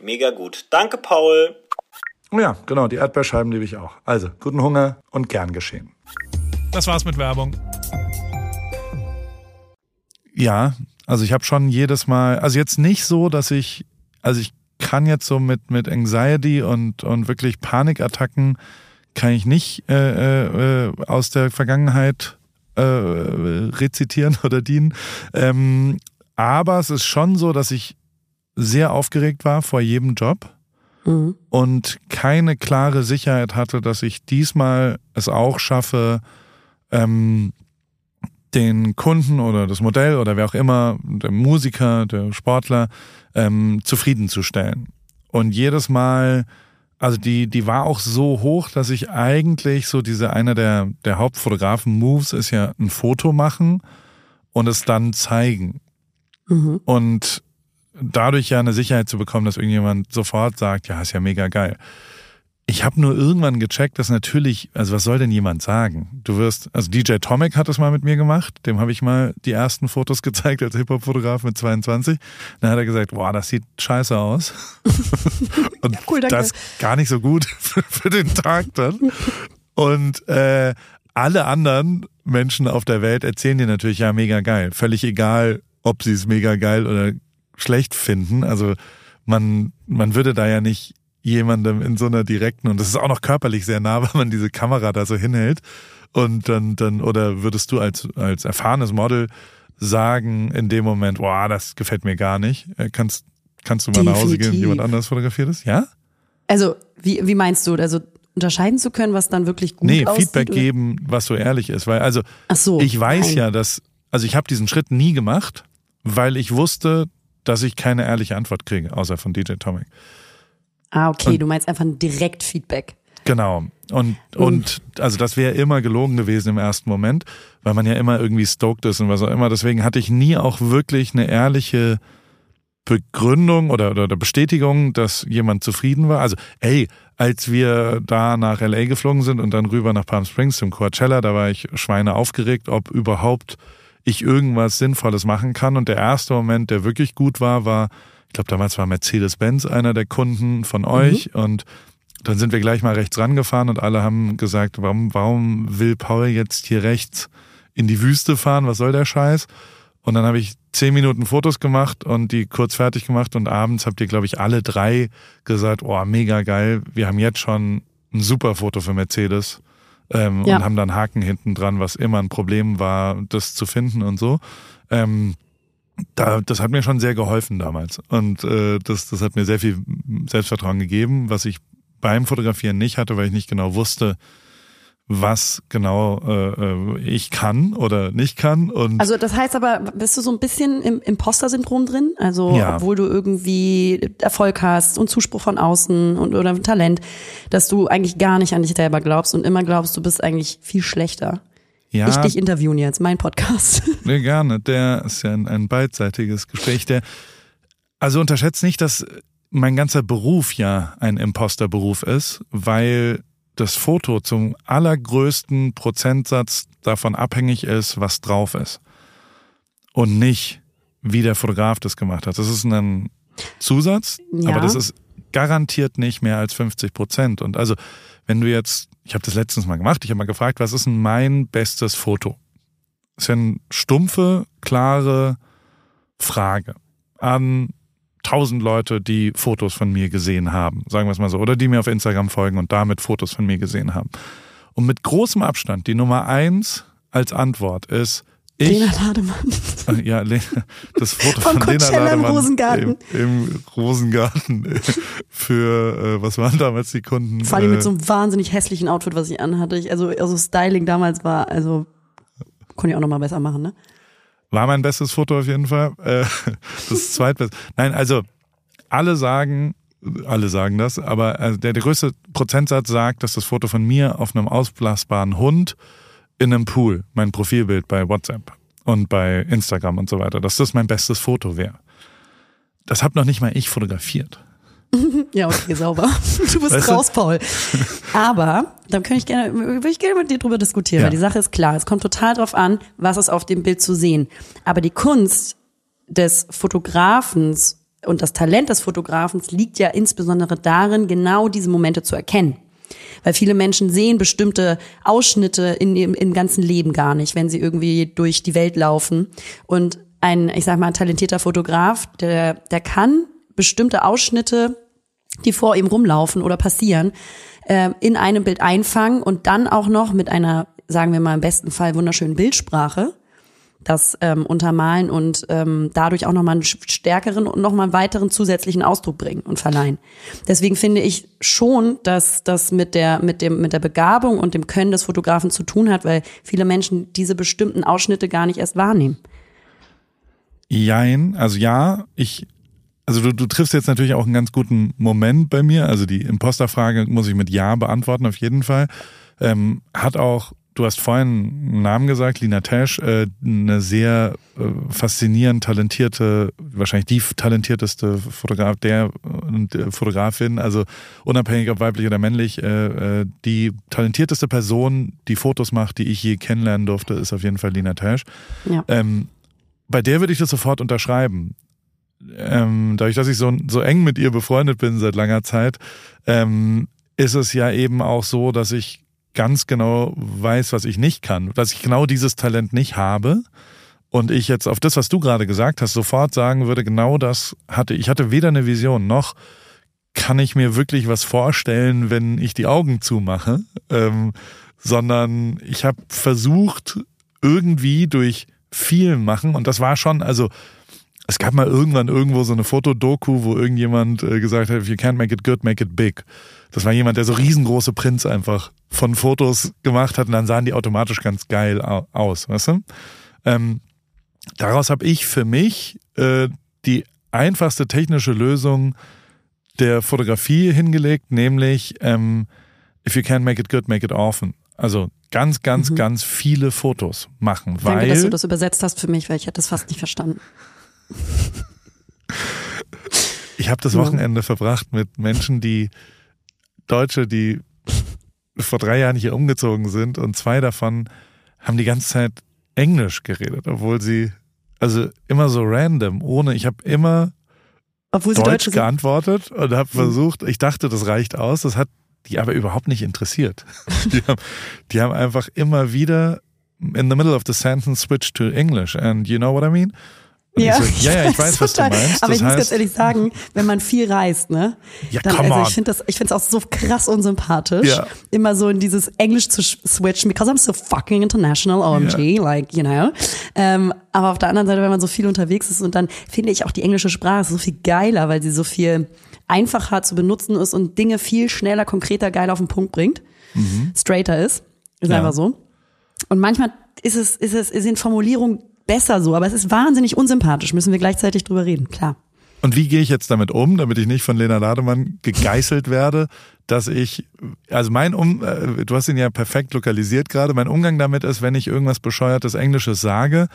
Mega gut. Danke, Paul. Oh ja, genau, die Erdbeerscheiben liebe ich auch. Also, guten Hunger und gern geschehen. Das war's mit Werbung. Ja, also ich habe schon jedes Mal, also jetzt nicht so, dass ich, also ich kann jetzt so mit, mit Anxiety und, und wirklich Panikattacken kann ich nicht äh, äh, aus der Vergangenheit äh, rezitieren oder dienen. Ähm, aber es ist schon so, dass ich sehr aufgeregt war vor jedem Job mhm. und keine klare Sicherheit hatte, dass ich diesmal es auch schaffe, ähm, den Kunden oder das Modell oder wer auch immer, der Musiker, der Sportler, ähm, zufriedenzustellen. Und jedes Mal, also die, die war auch so hoch, dass ich eigentlich so diese, einer der, der Hauptfotografen-Moves ist ja ein Foto machen und es dann zeigen. Mhm. Und dadurch ja eine Sicherheit zu bekommen, dass irgendjemand sofort sagt, ja, ist ja mega geil. Ich habe nur irgendwann gecheckt, dass natürlich, also was soll denn jemand sagen? Du wirst, also DJ Tomic hat das mal mit mir gemacht, dem habe ich mal die ersten Fotos gezeigt als Hip-Hop-Fotograf mit 22. Dann hat er gesagt, boah, das sieht scheiße aus. Und ja, cool, das gar nicht so gut für, für den Tag dann. Und äh, alle anderen Menschen auf der Welt erzählen dir natürlich ja mega geil. Völlig egal, ob sie es mega geil oder schlecht finden. Also man, man würde da ja nicht jemandem in so einer direkten, und das ist auch noch körperlich sehr nah, wenn man diese Kamera da so hinhält. Und dann, dann, oder würdest du als, als erfahrenes Model sagen in dem Moment, boah, das gefällt mir gar nicht. Äh, kannst, kannst du mal Definitiv. nach Hause gehen und jemand anderes fotografiert ist? Ja? Also, wie, wie meinst du? Also, unterscheiden zu können, was dann wirklich gut nee, aussieht? Nee, Feedback oder? geben, was so ehrlich ist. Weil, also, Ach so, ich weiß nein. ja, dass, also ich habe diesen Schritt nie gemacht, weil ich wusste, dass ich keine ehrliche Antwort kriege, außer von DJ Tomic. Ah, okay, und, du meinst einfach ein Direkt-Feedback. Genau. Und, und also das wäre immer gelogen gewesen im ersten Moment, weil man ja immer irgendwie stoked ist und was auch immer. Deswegen hatte ich nie auch wirklich eine ehrliche Begründung oder, oder Bestätigung, dass jemand zufrieden war. Also, ey, als wir da nach LA geflogen sind und dann rüber nach Palm Springs zum Coachella, da war ich Schweine aufgeregt, ob überhaupt ich irgendwas Sinnvolles machen kann. Und der erste Moment, der wirklich gut war, war, ich glaube, damals war Mercedes-Benz einer der Kunden von euch mhm. und dann sind wir gleich mal rechts rangefahren und alle haben gesagt, warum, warum will Paul jetzt hier rechts in die Wüste fahren? Was soll der Scheiß? Und dann habe ich zehn Minuten Fotos gemacht und die kurz fertig gemacht und abends habt ihr, glaube ich, alle drei gesagt, oh, mega geil, wir haben jetzt schon ein super Foto für Mercedes ähm, ja. und haben dann Haken hinten dran, was immer ein Problem war, das zu finden und so. Ähm, da, das hat mir schon sehr geholfen damals und äh, das, das hat mir sehr viel Selbstvertrauen gegeben, was ich beim Fotografieren nicht hatte, weil ich nicht genau wusste, was genau äh, äh, ich kann oder nicht kann. Und also das heißt aber, bist du so ein bisschen im Imposter-Syndrom drin? Also ja. obwohl du irgendwie Erfolg hast und Zuspruch von außen und oder Talent, dass du eigentlich gar nicht an dich selber glaubst und immer glaubst, du bist eigentlich viel schlechter. Ja. Ich dich interviewen jetzt, mein Podcast. Nee, gerne. Der ist ja ein, ein beidseitiges Gespräch. Der, also unterschätzt nicht, dass mein ganzer Beruf ja ein Imposterberuf ist, weil das Foto zum allergrößten Prozentsatz davon abhängig ist, was drauf ist. Und nicht, wie der Fotograf das gemacht hat. Das ist ein Zusatz, ja. aber das ist garantiert nicht mehr als 50 Prozent. Und also, wenn du jetzt, ich habe das letztens mal gemacht, ich habe mal gefragt, was ist denn mein bestes Foto? Das ist ja eine stumpfe, klare Frage an tausend Leute, die Fotos von mir gesehen haben, sagen wir es mal so, oder die mir auf Instagram folgen und damit Fotos von mir gesehen haben. Und mit großem Abstand, die Nummer eins als Antwort ist, ich, Lena Lademann. Äh, ja, das Foto von, von Lena Lademann im Rosengarten. Im, im Rosengarten für, äh, was waren damals die Kunden? Vor allem mit so einem wahnsinnig hässlichen Outfit, was ich anhatte. Ich, also, also Styling damals war, also, konnte ich auch nochmal besser machen, ne? War mein bestes Foto auf jeden Fall. Äh, das zweitbeste. Nein, also alle sagen, alle sagen das, aber äh, der, der größte Prozentsatz sagt, dass das Foto von mir auf einem ausblasbaren Hund in einem Pool, mein Profilbild bei WhatsApp und bei Instagram und so weiter, dass das mein bestes Foto wäre. Das hab noch nicht mal ich fotografiert. ja, okay, sauber. Du bist weißt raus, du? Paul. Aber da kann ich gerne, würde ich gerne mit dir drüber diskutieren, ja. weil die Sache ist klar. Es kommt total drauf an, was ist auf dem Bild zu sehen. Aber die Kunst des Fotografens und das Talent des Fotografens liegt ja insbesondere darin, genau diese Momente zu erkennen. Weil viele Menschen sehen bestimmte Ausschnitte in ihrem im ganzen Leben gar nicht, wenn sie irgendwie durch die Welt laufen. Und ein, ich sag mal, talentierter Fotograf, der, der kann bestimmte Ausschnitte die vor ihm rumlaufen oder passieren, äh, in einem Bild einfangen und dann auch noch mit einer, sagen wir mal im besten Fall, wunderschönen Bildsprache das ähm, untermalen und ähm, dadurch auch nochmal einen stärkeren und nochmal einen weiteren zusätzlichen Ausdruck bringen und verleihen. Deswegen finde ich schon, dass das mit der, mit dem, mit der Begabung und dem Können des Fotografen zu tun hat, weil viele Menschen diese bestimmten Ausschnitte gar nicht erst wahrnehmen. Jein, also ja, ich also du, du triffst jetzt natürlich auch einen ganz guten Moment bei mir. Also die Imposterfrage muss ich mit Ja beantworten, auf jeden Fall. Ähm, hat auch, du hast vorhin einen Namen gesagt, Lina Tesch, äh, eine sehr äh, faszinierend talentierte, wahrscheinlich die talentierteste Fotograf, der und äh, Fotografin, also unabhängig ob weiblich oder männlich, äh, äh, die talentierteste Person, die Fotos macht, die ich je kennenlernen durfte, ist auf jeden Fall Lina Tesch. Ja. Ähm, bei der würde ich das sofort unterschreiben ähm, dadurch, dass ich so, so eng mit ihr befreundet bin seit langer Zeit, ähm, ist es ja eben auch so, dass ich ganz genau weiß, was ich nicht kann, dass ich genau dieses Talent nicht habe. Und ich jetzt auf das, was du gerade gesagt hast, sofort sagen würde, genau das hatte ich. hatte weder eine Vision noch kann ich mir wirklich was vorstellen, wenn ich die Augen zumache, ähm, sondern ich habe versucht, irgendwie durch viel machen und das war schon, also es gab mal irgendwann irgendwo so eine Fotodoku, wo irgendjemand äh, gesagt hat, if you can't make it good, make it big. Das war jemand, der so riesengroße Prints einfach von Fotos gemacht hat und dann sahen die automatisch ganz geil aus, weißt du? Ähm, daraus habe ich für mich äh, die einfachste technische Lösung der Fotografie hingelegt, nämlich ähm, if you can't make it good, make it often. Also ganz, ganz, mhm. ganz viele Fotos machen. Danke, weil, dass du das übersetzt hast für mich, weil ich hätte das fast nicht verstanden. Ich habe das Wochenende verbracht mit Menschen, die Deutsche, die vor drei Jahren hier umgezogen sind und zwei davon haben die ganze Zeit Englisch geredet, obwohl sie also immer so random, ohne, ich habe immer obwohl Deutsch geantwortet und habe hm. versucht, ich dachte, das reicht aus, das hat die aber überhaupt nicht interessiert. Die haben, die haben einfach immer wieder in the middle of the sentence switched to English and you know what I mean? Ja, so, ja, ja, ich weiß, was du meinst. Aber das ich muss ganz ehrlich sagen, wenn man viel reist, ne? Ja, dann, also ich finde das, ich finde es auch so krass unsympathisch, ja. immer so in dieses Englisch zu switchen, because I'm so fucking international, OMG, ja. like, you know. Ähm, aber auf der anderen Seite, wenn man so viel unterwegs ist und dann finde ich auch die englische Sprache so viel geiler, weil sie so viel einfacher zu benutzen ist und Dinge viel schneller, konkreter, geil auf den Punkt bringt, mhm. straighter ist. Ist ja. einfach so. Und manchmal ist es, ist es, sind Formulierungen besser so, aber es ist wahnsinnig unsympathisch, müssen wir gleichzeitig drüber reden, klar. Und wie gehe ich jetzt damit um, damit ich nicht von Lena Lademann gegeißelt werde, dass ich, also mein Um, äh, du hast ihn ja perfekt lokalisiert gerade, mein Umgang damit ist, wenn ich irgendwas bescheuertes Englisches sage,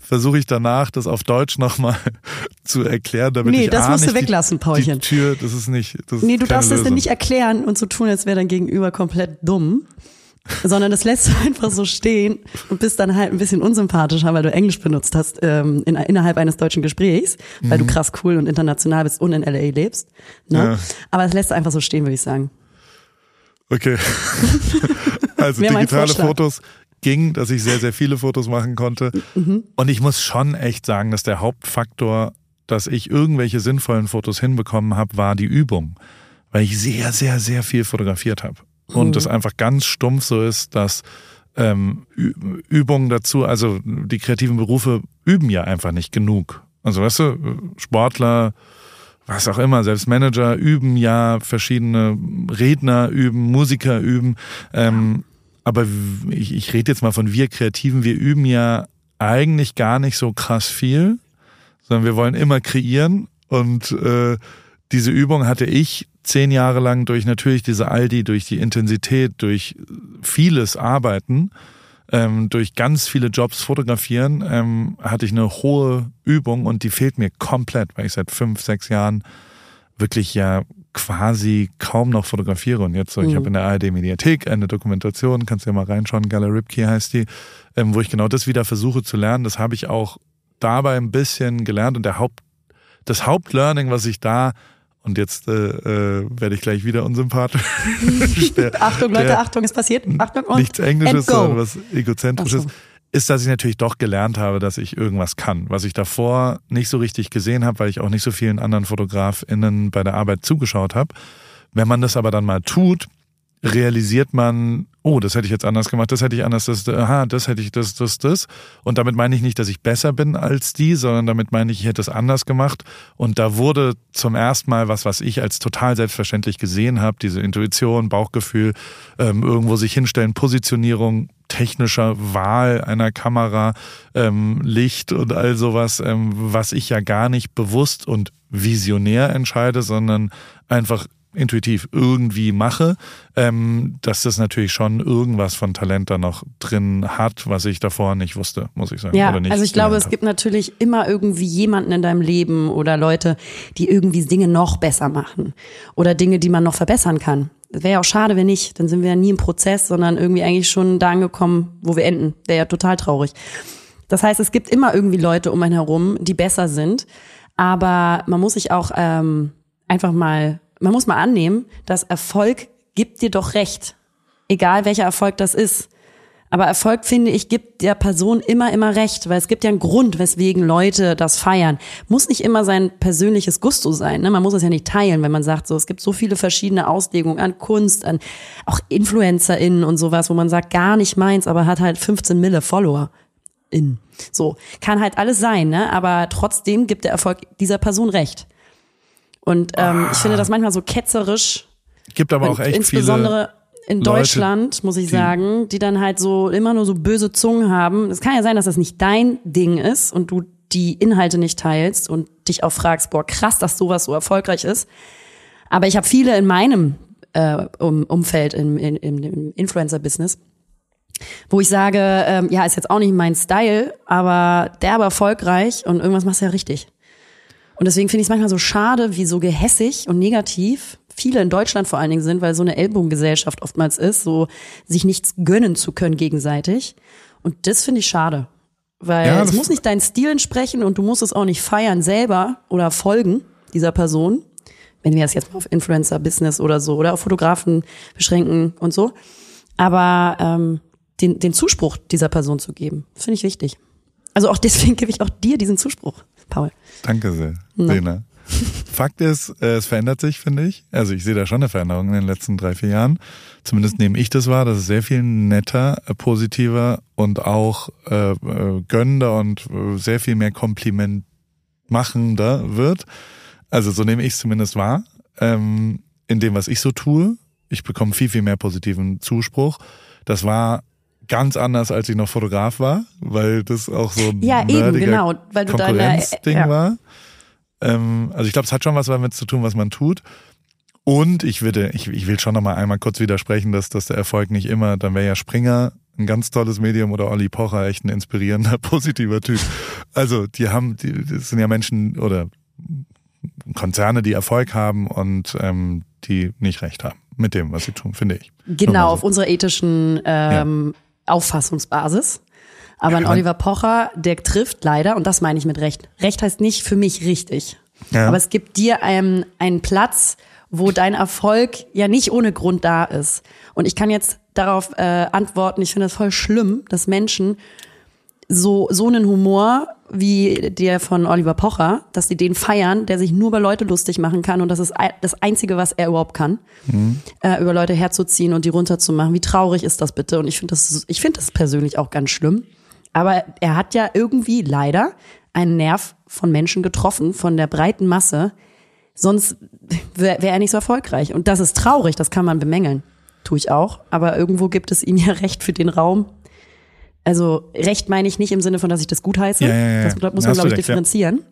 versuche ich danach, das auf Deutsch nochmal zu erklären, damit nee, ich das A, musst nicht du weglassen, Paulchen. Die Tür, das ist nicht. Das nee, du darfst es denn nicht erklären und so tun, als wäre dein Gegenüber komplett dumm sondern das lässt du einfach so stehen und bist dann halt ein bisschen unsympathischer, weil du Englisch benutzt hast ähm, in, innerhalb eines deutschen Gesprächs, weil mhm. du krass cool und international bist und in LA lebst. Ne? Ja. Aber das lässt du einfach so stehen, würde ich sagen. Okay. also digitale Fotos ging, dass ich sehr, sehr viele Fotos machen konnte. Mhm. Und ich muss schon echt sagen, dass der Hauptfaktor, dass ich irgendwelche sinnvollen Fotos hinbekommen habe, war die Übung. Weil ich sehr, sehr, sehr viel fotografiert habe und es mhm. einfach ganz stumpf so ist, dass ähm, Übungen dazu, also die kreativen Berufe üben ja einfach nicht genug. Also weißt du, Sportler, was auch immer, selbst Manager üben ja verschiedene Redner üben, Musiker üben. Ähm, aber ich, ich rede jetzt mal von wir Kreativen, wir üben ja eigentlich gar nicht so krass viel, sondern wir wollen immer kreieren und äh, diese Übung hatte ich zehn Jahre lang durch natürlich diese Aldi, durch die Intensität, durch vieles Arbeiten, ähm, durch ganz viele Jobs fotografieren, ähm, hatte ich eine hohe Übung und die fehlt mir komplett, weil ich seit fünf, sechs Jahren wirklich ja quasi kaum noch fotografiere. Und jetzt so, ich mhm. habe in der ARD Mediathek eine Dokumentation, kannst du ja mal reinschauen, Gala Ripke heißt die, ähm, wo ich genau das wieder versuche zu lernen. Das habe ich auch dabei ein bisschen gelernt und der Haupt, das Hauptlearning, was ich da und jetzt äh, äh, werde ich gleich wieder unsympathisch. der, Achtung, Leute, der, Achtung, es passiert. Achtung und Nichts Englisches, sondern was Egozentrisches. So. Ist, dass ich natürlich doch gelernt habe, dass ich irgendwas kann, was ich davor nicht so richtig gesehen habe, weil ich auch nicht so vielen anderen FotografInnen bei der Arbeit zugeschaut habe. Wenn man das aber dann mal tut, realisiert man, oh, das hätte ich jetzt anders gemacht, das hätte ich anders, das, aha, das hätte ich, das, das, das. Und damit meine ich nicht, dass ich besser bin als die, sondern damit meine ich, ich hätte es anders gemacht. Und da wurde zum ersten Mal was, was ich als total selbstverständlich gesehen habe, diese Intuition, Bauchgefühl, ähm, irgendwo sich hinstellen, Positionierung, technischer Wahl einer Kamera, ähm, Licht und all sowas, ähm, was ich ja gar nicht bewusst und visionär entscheide, sondern einfach intuitiv irgendwie mache, ähm, dass das natürlich schon irgendwas von Talent da noch drin hat, was ich davor nicht wusste, muss ich sagen. Ja, also ich glaube, es gibt natürlich immer irgendwie jemanden in deinem Leben oder Leute, die irgendwie Dinge noch besser machen oder Dinge, die man noch verbessern kann. Wäre ja auch schade, wenn nicht. Dann sind wir ja nie im Prozess, sondern irgendwie eigentlich schon da angekommen, wo wir enden. Wäre ja total traurig. Das heißt, es gibt immer irgendwie Leute um einen herum, die besser sind. Aber man muss sich auch ähm, einfach mal man muss mal annehmen, dass Erfolg gibt dir doch recht. egal welcher Erfolg das ist. Aber Erfolg, finde ich, gibt der Person immer, immer recht, weil es gibt ja einen Grund, weswegen Leute das feiern. Muss nicht immer sein persönliches Gusto sein. Ne? Man muss es ja nicht teilen, wenn man sagt, so, es gibt so viele verschiedene Auslegungen an Kunst, an auch InfluencerInnen und sowas, wo man sagt, gar nicht meins, aber hat halt 15 Mille Follower. In. So. Kann halt alles sein, ne? Aber trotzdem gibt der Erfolg dieser Person recht. Und ähm, ah. ich finde das manchmal so ketzerisch. Gibt aber auch echt insbesondere in Leute, Deutschland, muss ich sagen, die dann halt so immer nur so böse Zungen haben. Es kann ja sein, dass das nicht dein Ding ist und du die Inhalte nicht teilst und dich auch fragst, boah, krass, dass sowas so erfolgreich ist. Aber ich habe viele in meinem äh, um, Umfeld im, in, im Influencer-Business, wo ich sage, ähm, ja, ist jetzt auch nicht mein Style, aber der aber erfolgreich und irgendwas machst du ja richtig. Und deswegen finde ich es manchmal so schade, wie so gehässig und negativ viele in Deutschland vor allen Dingen sind, weil so eine Ellbogengesellschaft oftmals ist, so sich nichts gönnen zu können gegenseitig. Und das finde ich schade. Weil ja, es muss nicht deinen Stil entsprechen und du musst es auch nicht feiern selber oder folgen dieser Person. Wenn wir das jetzt mal auf Influencer-Business oder so oder auf Fotografen beschränken und so. Aber ähm, den, den Zuspruch dieser Person zu geben, finde ich wichtig. Also auch deswegen gebe ich auch dir diesen Zuspruch, Paul. Danke sehr, Lena. Fakt ist, äh, es verändert sich, finde ich. Also ich sehe da schon eine Veränderung in den letzten drei, vier Jahren. Zumindest nehme ich das wahr, dass es sehr viel netter, äh, positiver und auch äh, äh, gönnender und sehr viel mehr Kompliment machender wird. Also so nehme ich es zumindest wahr. Ähm, in dem, was ich so tue. Ich bekomme viel, viel mehr positiven Zuspruch. Das war ganz anders, als ich noch Fotograf war, weil das auch so ein ja, eben, genau, weil du Konkurrenzding ja. war. Ähm, also ich glaube, es hat schon was damit zu tun, was man tut. Und ich würde, ich, ich will schon noch mal einmal kurz widersprechen, dass, dass der Erfolg nicht immer, dann wäre ja Springer ein ganz tolles Medium oder Olli Pocher echt ein inspirierender, positiver Typ. Also die haben, die, das sind ja Menschen oder Konzerne, die Erfolg haben und ähm, die nicht recht haben mit dem, was sie tun, finde ich. Genau, so. auf unserer ethischen ähm, ja. Auffassungsbasis. Aber ein Oliver Pocher, der trifft leider, und das meine ich mit Recht. Recht heißt nicht für mich richtig. Ja. Aber es gibt dir einen, einen Platz, wo dein Erfolg ja nicht ohne Grund da ist. Und ich kann jetzt darauf äh, antworten, ich finde das voll schlimm, dass Menschen so, so einen Humor wie der von Oliver Pocher, dass sie den feiern, der sich nur über Leute lustig machen kann und das ist das Einzige, was er überhaupt kann, mhm. äh, über Leute herzuziehen und die runterzumachen. Wie traurig ist das bitte? Und ich finde das, ich finde das persönlich auch ganz schlimm. Aber er hat ja irgendwie leider einen Nerv von Menschen getroffen, von der breiten Masse. Sonst wäre wär er nicht so erfolgreich. Und das ist traurig, das kann man bemängeln. Tue ich auch. Aber irgendwo gibt es ihm ja Recht für den Raum. Also Recht meine ich nicht im Sinne von, dass ich das gut heiße. Ja, ja, ja. Das muss man, glaube ich, differenzieren.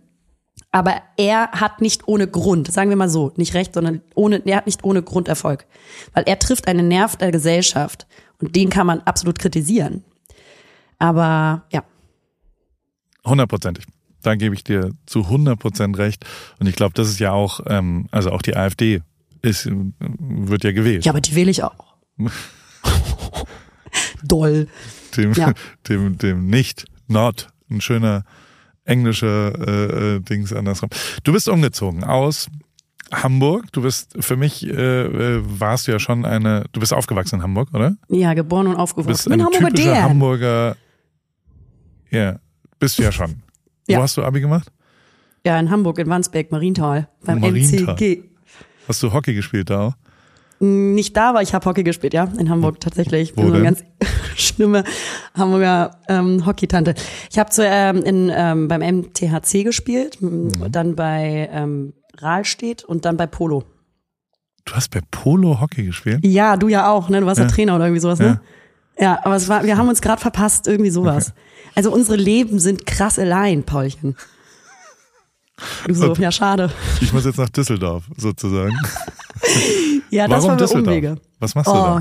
Aber er hat nicht ohne Grund, sagen wir mal so, nicht recht, sondern ohne, er hat nicht ohne Grund Erfolg. Weil er trifft einen Nerv der Gesellschaft. Und den kann man absolut kritisieren. Aber ja. Hundertprozentig. Da gebe ich dir zu hundertprozent recht. Und ich glaube, das ist ja auch, ähm, also auch die AfD ist, wird ja gewählt. Ja, aber die wähle ich auch. Doll. Dem, ja. dem, dem nicht, not, ein schöner englischer äh, äh, Dings andersrum. Du bist umgezogen aus Hamburg. Du bist für mich äh, äh, warst du ja schon eine. Du bist aufgewachsen in Hamburg, oder? Ja, geboren und aufgewachsen. Du bist eine Hamburger typische Hamburger ja, bist du ja schon. Ja. Wo hast du Abi gemacht? Ja, in Hamburg, in Wandsbek, Marienthal, beim Marienthal. MCG. Hast du Hockey gespielt da auch? Nicht da, aber ich habe Hockey gespielt, ja, in Hamburg tatsächlich. Ich bin so eine ganz schlimme Hamburger ähm, Hockey-Tante. Ich habe ähm, in, ähm, beim MTHC gespielt, mhm. dann bei ähm, Rahlstedt und dann bei Polo. Du hast bei Polo Hockey gespielt? Ja, du ja auch, ne? Du warst ja, ja Trainer oder irgendwie sowas, ne? Ja, aber es war, wir haben uns gerade verpasst, irgendwie sowas. Okay. Also unsere Leben sind krass allein, Paulchen. Du so, ja, schade. Ich muss jetzt nach Düsseldorf, sozusagen. ja, das Warum war über Umwege. Was machst du da? Oh,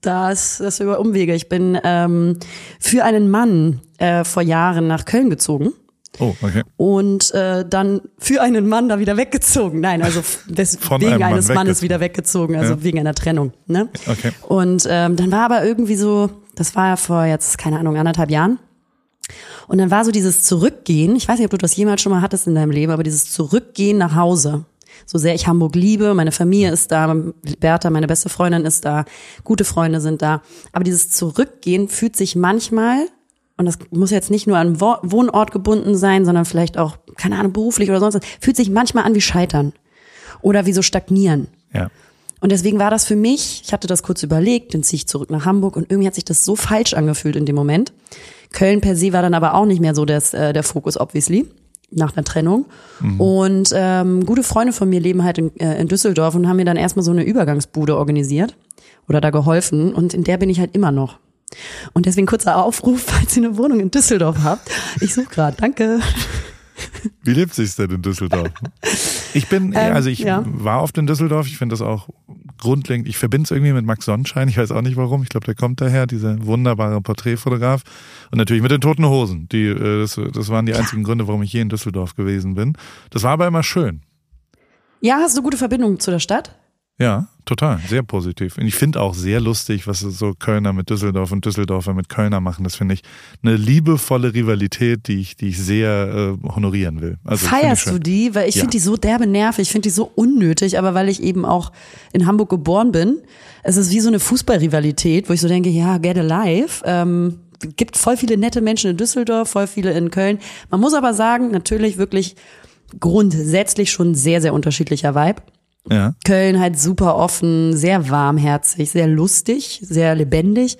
das, das über Umwege. Ich bin ähm, für einen Mann äh, vor Jahren nach Köln gezogen. Oh, okay. Und äh, dann für einen Mann da wieder weggezogen. Nein, also des, wegen eines Mann Mannes wieder weggezogen, also ja. wegen einer Trennung. Ne? Okay. Und ähm, dann war aber irgendwie so, das war ja vor jetzt, keine Ahnung, anderthalb Jahren. Und dann war so dieses Zurückgehen, ich weiß nicht, ob du das jemals schon mal hattest in deinem Leben, aber dieses Zurückgehen nach Hause. So sehr ich Hamburg liebe, meine Familie ist da, Bertha, meine beste Freundin ist da, gute Freunde sind da. Aber dieses Zurückgehen fühlt sich manchmal, und das muss jetzt nicht nur an Wohnort gebunden sein, sondern vielleicht auch, keine Ahnung, beruflich oder sonst was, fühlt sich manchmal an wie Scheitern. Oder wie so stagnieren. Ja. Und deswegen war das für mich, ich hatte das kurz überlegt, dann ziehe ich zurück nach Hamburg und irgendwie hat sich das so falsch angefühlt in dem Moment. Köln per se war dann aber auch nicht mehr so das, äh, der Fokus, obviously, nach der Trennung. Mhm. Und ähm, gute Freunde von mir leben halt in, äh, in Düsseldorf und haben mir dann erstmal so eine Übergangsbude organisiert oder da geholfen. Und in der bin ich halt immer noch. Und deswegen kurzer Aufruf, falls ihr eine Wohnung in Düsseldorf habt. Ich suche gerade, danke. Wie lebt sich's denn in Düsseldorf? Ich bin, ähm, also ich ja. war oft in Düsseldorf. Ich finde das auch grundlegend. Ich verbinde es irgendwie mit Max Sonnenschein. Ich weiß auch nicht warum. Ich glaube, der kommt daher, dieser wunderbare Porträtfotograf. Und natürlich mit den Toten Hosen. Die, äh, das, das waren die einzigen Gründe, warum ich hier in Düsseldorf gewesen bin. Das war aber immer schön. Ja, hast du gute Verbindung zu der Stadt? Ja, total, sehr positiv. Und ich finde auch sehr lustig, was so Kölner mit Düsseldorf und Düsseldorfer mit Kölner machen. Das finde ich eine liebevolle Rivalität, die ich, die ich sehr äh, honorieren will. Also, Feierst du die? Weil ich ja. finde die so derbe nervig, ich finde die so unnötig, aber weil ich eben auch in Hamburg geboren bin, es ist wie so eine Fußballrivalität, wo ich so denke, ja, get alive. Ähm, gibt voll viele nette Menschen in Düsseldorf, voll viele in Köln. Man muss aber sagen, natürlich wirklich grundsätzlich schon sehr, sehr unterschiedlicher Vibe. Ja. Köln halt super offen, sehr warmherzig, sehr lustig, sehr lebendig.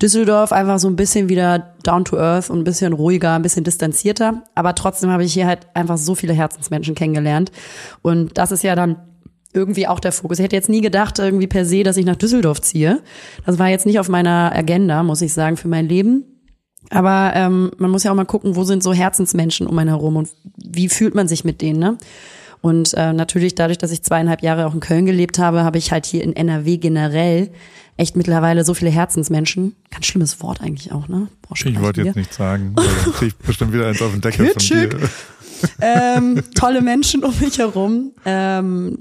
Düsseldorf einfach so ein bisschen wieder down to earth und ein bisschen ruhiger, ein bisschen distanzierter. Aber trotzdem habe ich hier halt einfach so viele Herzensmenschen kennengelernt. Und das ist ja dann irgendwie auch der Fokus. Ich hätte jetzt nie gedacht, irgendwie per se, dass ich nach Düsseldorf ziehe. Das war jetzt nicht auf meiner Agenda, muss ich sagen, für mein Leben. Aber ähm, man muss ja auch mal gucken, wo sind so Herzensmenschen um einen herum und wie fühlt man sich mit denen, ne? Und äh, natürlich dadurch, dass ich zweieinhalb Jahre auch in Köln gelebt habe, habe ich halt hier in NRW generell echt mittlerweile so viele Herzensmenschen. Ganz schlimmes Wort eigentlich auch, ne? Boah, ich wollte jetzt nicht sagen, weil dann krieg ich bestimmt wieder eins auf den Deckel von dir. ähm, tolle Menschen um mich herum, ähm,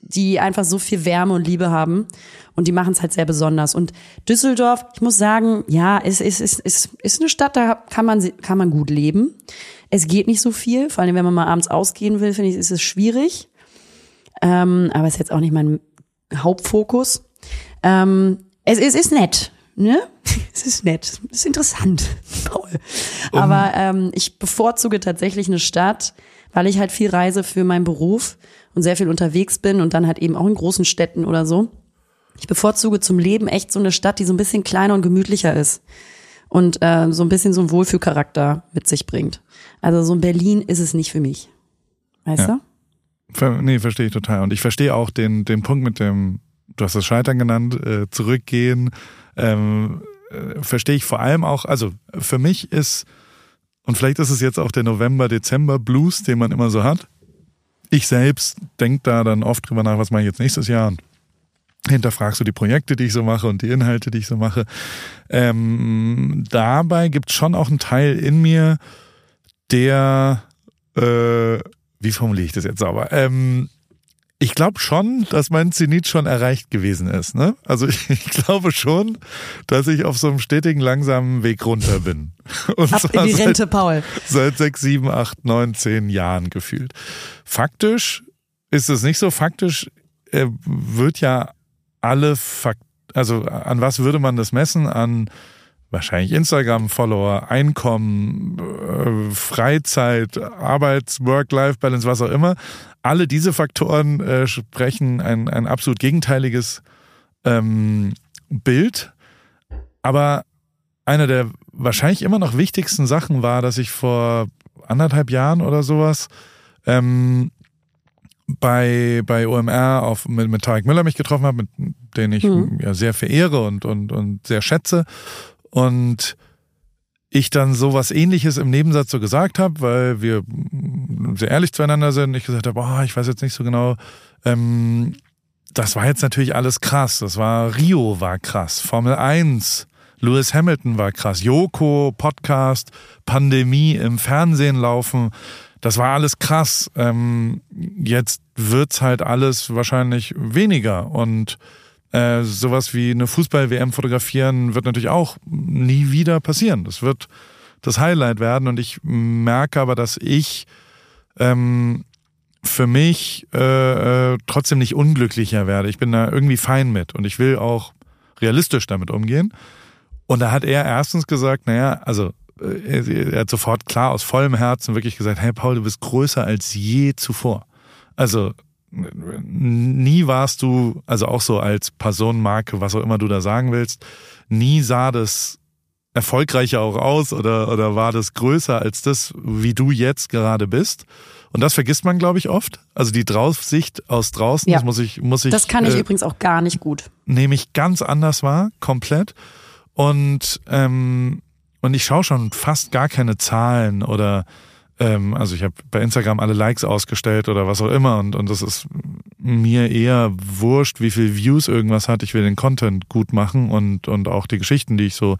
die einfach so viel Wärme und Liebe haben. Und die machen es halt sehr besonders. Und Düsseldorf, ich muss sagen, ja, ist, ist, ist, ist, ist eine Stadt, da kann man, kann man gut leben. Es geht nicht so viel, vor allem wenn man mal abends ausgehen will, finde ich, ist es schwierig. Ähm, aber es ist jetzt auch nicht mein Hauptfokus. Ähm, es, es ist nett, ne? Es ist nett, es ist interessant, Paul. Aber ähm, ich bevorzuge tatsächlich eine Stadt, weil ich halt viel reise für meinen Beruf und sehr viel unterwegs bin und dann halt eben auch in großen Städten oder so. Ich bevorzuge zum Leben echt so eine Stadt, die so ein bisschen kleiner und gemütlicher ist und äh, so ein bisschen so einen Wohlfühlcharakter mit sich bringt. Also so ein Berlin ist es nicht für mich. Weißt ja. du? Nee, verstehe ich total. Und ich verstehe auch den, den Punkt mit dem, du hast das Scheitern genannt, äh, zurückgehen. Ähm, äh, verstehe ich vor allem auch, also für mich ist, und vielleicht ist es jetzt auch der November-Dezember-Blues, den man immer so hat. Ich selbst denke da dann oft drüber nach, was mache ich jetzt nächstes Jahr und hinterfragst du die Projekte, die ich so mache und die Inhalte, die ich so mache. Ähm, dabei gibt es schon auch einen Teil in mir, der, äh, wie formuliere ich das jetzt sauber? Ähm, ich glaube schon, dass mein Zenit schon erreicht gewesen ist. Ne? Also ich, ich, glaube schon, dass ich auf so einem stetigen, langsamen Weg runter bin. Und Ab in die Rente, seit, Paul. Seit sechs, sieben, acht, neun, zehn Jahren gefühlt. Faktisch ist es nicht so. Faktisch äh, wird ja alle Fakt, also an was würde man das messen? An wahrscheinlich Instagram-Follower, Einkommen, äh, Freizeit, Arbeits-, Work-Life-Balance, was auch immer. Alle diese Faktoren äh, sprechen ein, ein absolut gegenteiliges ähm, Bild. Aber einer der wahrscheinlich immer noch wichtigsten Sachen war, dass ich vor anderthalb Jahren oder sowas ähm, bei, bei OMR auf, mit, mit Tarek Müller mich getroffen habe, mit den ich mhm. ja sehr verehre und, und, und sehr schätze. Und ich dann sowas ähnliches im Nebensatz so gesagt habe, weil wir sehr ehrlich zueinander sind. Ich gesagt habe, boah, ich weiß jetzt nicht so genau. Ähm, das war jetzt natürlich alles krass. Das war Rio war krass, Formel 1, Lewis Hamilton war krass, Joko, Podcast, Pandemie im Fernsehen laufen das war alles krass. Ähm, jetzt wird's halt alles wahrscheinlich weniger und äh, sowas wie eine Fußball-WM fotografieren wird natürlich auch nie wieder passieren. Das wird das Highlight werden und ich merke aber, dass ich ähm, für mich äh, äh, trotzdem nicht unglücklicher werde. Ich bin da irgendwie fein mit und ich will auch realistisch damit umgehen. Und da hat er erstens gesagt, naja, also er hat sofort klar aus vollem Herzen wirklich gesagt, hey Paul, du bist größer als je zuvor. Also nie warst du, also auch so als Personenmarke, was auch immer du da sagen willst, nie sah das erfolgreicher auch aus oder, oder war das größer als das, wie du jetzt gerade bist. Und das vergisst man, glaube ich, oft. Also die Draufsicht aus draußen, ja. das muss ich, muss ich. Das kann ich äh, übrigens auch gar nicht gut. Nehme ich ganz anders wahr, komplett. Und, ähm, und ich schaue schon fast gar keine Zahlen oder ähm, also ich habe bei Instagram alle Likes ausgestellt oder was auch immer und, und das ist mir eher wurscht, wie viel Views irgendwas hat. Ich will den Content gut machen und, und auch die Geschichten, die ich so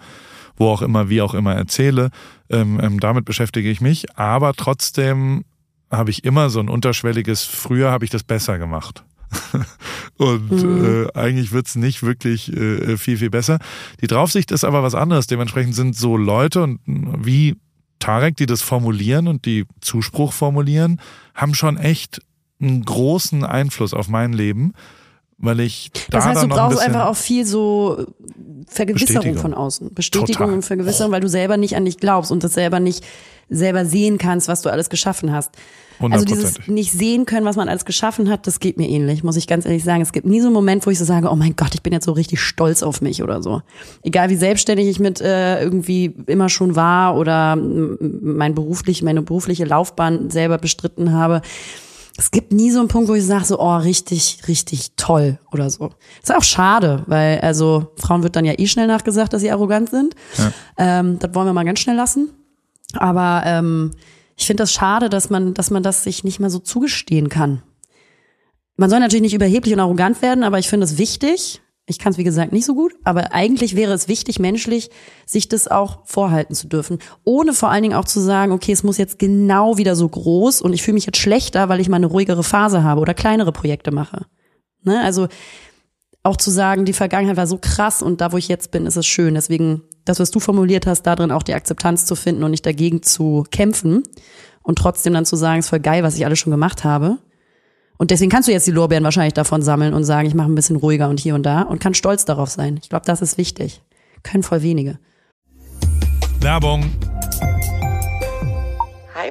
wo auch immer, wie auch immer erzähle. Ähm, ähm, damit beschäftige ich mich. Aber trotzdem habe ich immer so ein unterschwelliges, früher habe ich das besser gemacht. und mhm. äh, eigentlich wird's nicht wirklich äh, viel, viel besser. Die Draufsicht ist aber was anderes. Dementsprechend sind so Leute und wie Tarek, die das formulieren und die Zuspruch formulieren, haben schon echt einen großen Einfluss auf mein Leben, weil ich da Das heißt, du brauchst ein einfach auch viel so Vergewisserung von außen, Bestätigung Total. und Vergewisserung, weil du selber nicht an dich glaubst und das selber nicht selber sehen kannst, was du alles geschaffen hast. Also dieses nicht sehen können, was man alles geschaffen hat, das geht mir ähnlich, muss ich ganz ehrlich sagen. Es gibt nie so einen Moment, wo ich so sage, oh mein Gott, ich bin jetzt so richtig stolz auf mich oder so. Egal wie selbstständig ich mit äh, irgendwie immer schon war oder mein beruflich, meine berufliche Laufbahn selber bestritten habe. Es gibt nie so einen Punkt, wo ich sage so, oh, richtig, richtig toll oder so. Ist auch schade, weil also Frauen wird dann ja eh schnell nachgesagt, dass sie arrogant sind. Ja. Ähm, das wollen wir mal ganz schnell lassen. Aber ähm, ich finde das schade, dass man, dass man das sich nicht mehr so zugestehen kann. Man soll natürlich nicht überheblich und arrogant werden, aber ich finde es wichtig. Ich kann es wie gesagt nicht so gut, aber eigentlich wäre es wichtig, menschlich, sich das auch vorhalten zu dürfen, ohne vor allen Dingen auch zu sagen, okay, es muss jetzt genau wieder so groß und ich fühle mich jetzt schlechter, weil ich mal eine ruhigere Phase habe oder kleinere Projekte mache. Ne? Also auch zu sagen, die Vergangenheit war so krass und da, wo ich jetzt bin, ist es schön. Deswegen das, was du formuliert hast, darin auch die Akzeptanz zu finden und nicht dagegen zu kämpfen und trotzdem dann zu sagen, es ist voll geil, was ich alles schon gemacht habe. Und deswegen kannst du jetzt die Lorbeeren wahrscheinlich davon sammeln und sagen, ich mache ein bisschen ruhiger und hier und da und kann stolz darauf sein. Ich glaube, das ist wichtig. Können voll wenige. Werbung.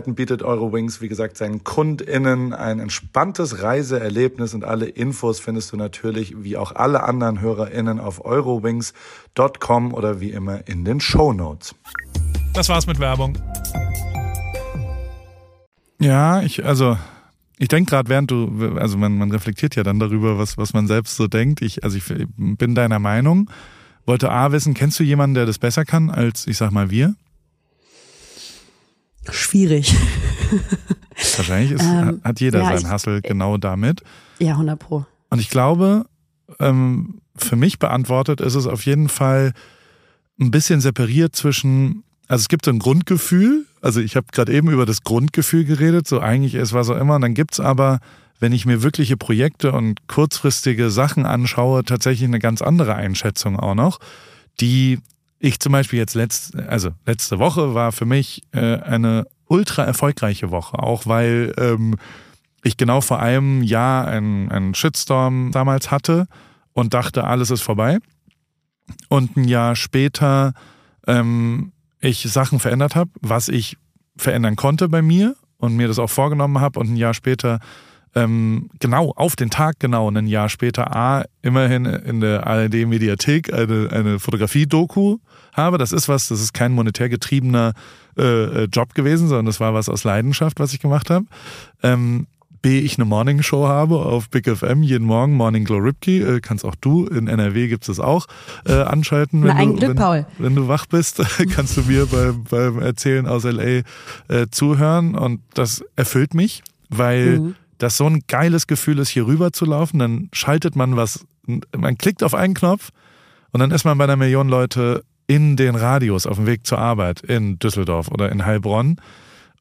Möglichkeiten bietet Eurowings, wie gesagt, seinen KundInnen ein entspanntes Reiseerlebnis und alle Infos findest du natürlich wie auch alle anderen HörerInnen auf eurowings.com oder wie immer in den Show Notes. Das war's mit Werbung. Ja, ich, also ich denke gerade, während du, also man, man reflektiert ja dann darüber, was, was man selbst so denkt. Ich, also ich bin deiner Meinung. Wollte A wissen, kennst du jemanden, der das besser kann als, ich sag mal, wir? Schwierig. Wahrscheinlich ist, ähm, hat jeder ja, seinen Hassel genau damit. Ja, 100 Pro. Und ich glaube, ähm, für mich beantwortet ist es auf jeden Fall ein bisschen separiert zwischen, also es gibt so ein Grundgefühl, also ich habe gerade eben über das Grundgefühl geredet, so eigentlich ist was auch immer. Und dann gibt's aber, wenn ich mir wirkliche Projekte und kurzfristige Sachen anschaue, tatsächlich eine ganz andere Einschätzung auch noch, die ich zum Beispiel jetzt letzt, also letzte Woche war für mich äh, eine ultra erfolgreiche Woche, auch weil ähm, ich genau vor einem Jahr einen, einen Shitstorm damals hatte und dachte, alles ist vorbei. Und ein Jahr später ähm, ich Sachen verändert habe, was ich verändern konnte bei mir und mir das auch vorgenommen habe und ein Jahr später ähm, genau auf den Tag genau ein Jahr später A immerhin in der ARD Mediathek eine, eine Fotografie-Doku habe. Das ist was, das ist kein monetär getriebener äh, Job gewesen, sondern das war was aus Leidenschaft, was ich gemacht habe. Ähm, B, ich eine Morning Show habe auf Big FM jeden Morgen, Morning Glow Ripkey, äh, kannst auch du, in NRW gibt es auch, äh, anschalten. Wenn, Na, du, Glück, wenn, Paul. wenn du wach bist, kannst du mir beim, beim Erzählen aus LA äh, zuhören und das erfüllt mich, weil mhm. Das so ein geiles Gefühl ist, hier rüber zu laufen, dann schaltet man was, man klickt auf einen Knopf und dann ist man bei einer Million Leute in den Radios auf dem Weg zur Arbeit in Düsseldorf oder in Heilbronn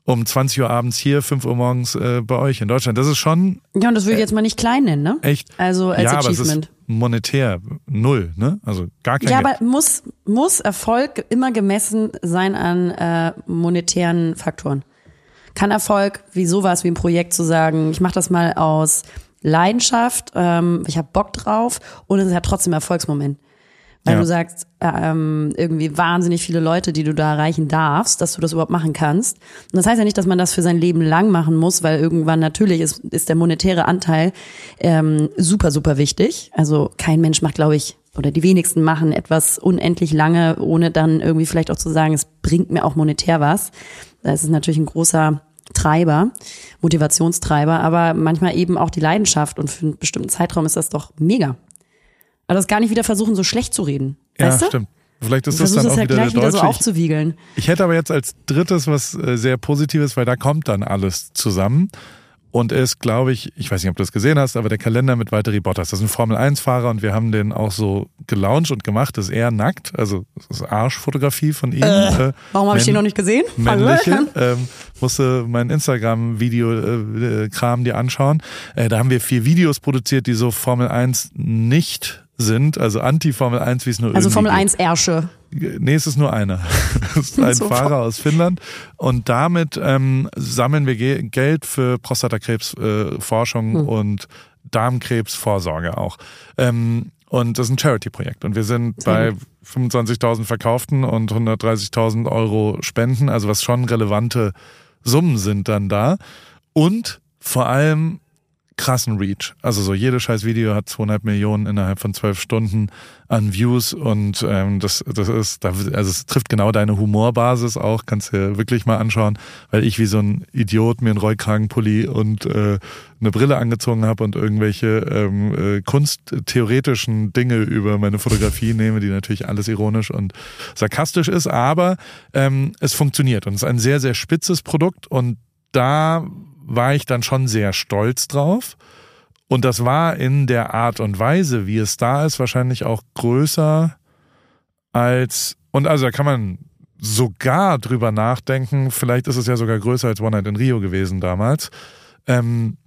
um 20 Uhr abends hier, 5 Uhr morgens äh, bei euch in Deutschland. Das ist schon. Ja, und das würde ich jetzt mal nicht klein nennen, ne? Echt? Also als ja, Achievement. Aber es ist monetär null, ne? Also gar kein Ja, Geld. aber muss, muss Erfolg immer gemessen sein an äh, monetären Faktoren? Kann Erfolg wie sowas wie ein Projekt zu sagen, ich mache das mal aus Leidenschaft, ähm, ich habe Bock drauf und es hat trotzdem Erfolgsmoment weil ja. du sagst, ähm, irgendwie wahnsinnig viele Leute, die du da erreichen darfst, dass du das überhaupt machen kannst. Und das heißt ja nicht, dass man das für sein Leben lang machen muss, weil irgendwann natürlich ist, ist der monetäre Anteil ähm, super, super wichtig. Also kein Mensch macht, glaube ich, oder die wenigsten machen etwas unendlich lange, ohne dann irgendwie vielleicht auch zu sagen, es bringt mir auch monetär was. Da ist es natürlich ein großer Treiber, Motivationstreiber, aber manchmal eben auch die Leidenschaft und für einen bestimmten Zeitraum ist das doch mega. Aber das gar nicht wieder versuchen, so schlecht zu reden. Ja, weißt du? stimmt. Vielleicht ist das dann auch ja wieder gleich der wieder so aufzuwiegeln. Ich hätte aber jetzt als drittes was äh, sehr Positives, weil da kommt dann alles zusammen. Und ist, glaube ich, ich weiß nicht, ob du das gesehen hast, aber der Kalender mit Valtteri Bottas. Das ist ein Formel-1-Fahrer und wir haben den auch so gelauncht und gemacht. Das ist eher nackt, also das ist Arschfotografie von ihm. Äh, warum habe ich den noch nicht gesehen? Männliche. Ähm, musste mein Instagram-Video-Kram äh, dir anschauen. Äh, da haben wir vier Videos produziert, die so Formel 1 nicht sind, also Anti-Formel 1, wie es nur Also Formel 1 Ersche. Nee, es ist nur einer. Es ist ein so Fahrer aus Finnland. Und damit ähm, sammeln wir Ge Geld für Prostatakrebsforschung äh, hm. und Darmkrebsvorsorge auch. Ähm, und das ist ein Charity-Projekt. Und wir sind bei 25.000 Verkauften und 130.000 Euro Spenden, also was schon relevante Summen sind dann da. Und vor allem krassen Reach. Also so jedes scheiß Video hat zweieinhalb Millionen innerhalb von zwölf Stunden an Views und ähm, das, das ist, also es trifft genau deine Humorbasis auch, kannst dir wirklich mal anschauen, weil ich wie so ein Idiot mir einen Rollkragenpulli und äh, eine Brille angezogen habe und irgendwelche ähm, äh, kunsttheoretischen Dinge über meine Fotografie nehme, die natürlich alles ironisch und sarkastisch ist, aber ähm, es funktioniert und es ist ein sehr, sehr spitzes Produkt und da war ich dann schon sehr stolz drauf. Und das war in der Art und Weise, wie es da ist, wahrscheinlich auch größer als, und also da kann man sogar drüber nachdenken, vielleicht ist es ja sogar größer als One Night in Rio gewesen damals, ähm,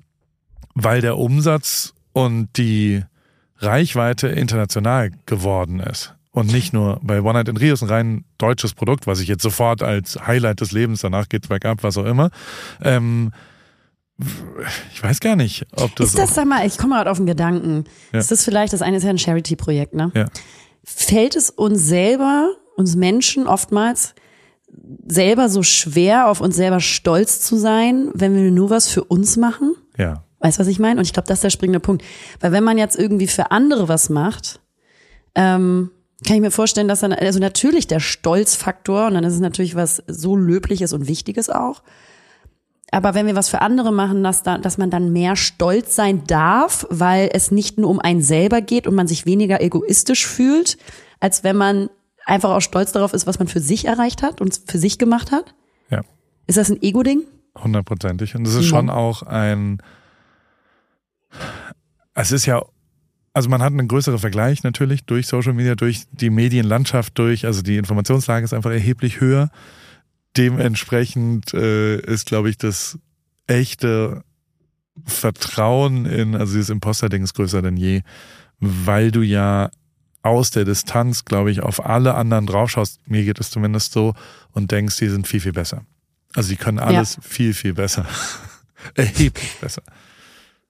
weil der Umsatz und die Reichweite international geworden ist. Und nicht nur, bei One Night in Rio ist ein rein deutsches Produkt, was ich jetzt sofort als Highlight des Lebens, danach geht's bergab, was auch immer. Ähm, ich weiß gar nicht, ob das. Ist das, sag mal, ich komme gerade auf den Gedanken. Ja. Ist das vielleicht, das eine ist ja ein Charity-Projekt, ne? Ja. Fällt es uns selber, uns Menschen oftmals selber so schwer, auf uns selber stolz zu sein, wenn wir nur was für uns machen? Ja. Weißt du, was ich meine? Und ich glaube, das ist der springende Punkt. Weil wenn man jetzt irgendwie für andere was macht, ähm, kann ich mir vorstellen, dass dann, also natürlich der Stolzfaktor, und dann ist es natürlich was so Löbliches und Wichtiges auch, aber wenn wir was für andere machen, dass, da, dass man dann mehr stolz sein darf, weil es nicht nur um einen selber geht und man sich weniger egoistisch fühlt, als wenn man einfach auch stolz darauf ist, was man für sich erreicht hat und für sich gemacht hat? Ja. Ist das ein Ego-Ding? Hundertprozentig. Und es ist schon auch ein, es ist ja, also man hat einen größeren Vergleich natürlich durch Social Media, durch die Medienlandschaft, durch, also die Informationslage ist einfach erheblich höher. Dementsprechend äh, ist, glaube ich, das echte Vertrauen in, also dieses Imposter-Ding ist größer denn je, weil du ja aus der Distanz, glaube ich, auf alle anderen draufschaust, mir geht es zumindest so, und denkst, die sind viel, viel besser. Also die können alles ja. viel, viel besser. Erheblich besser.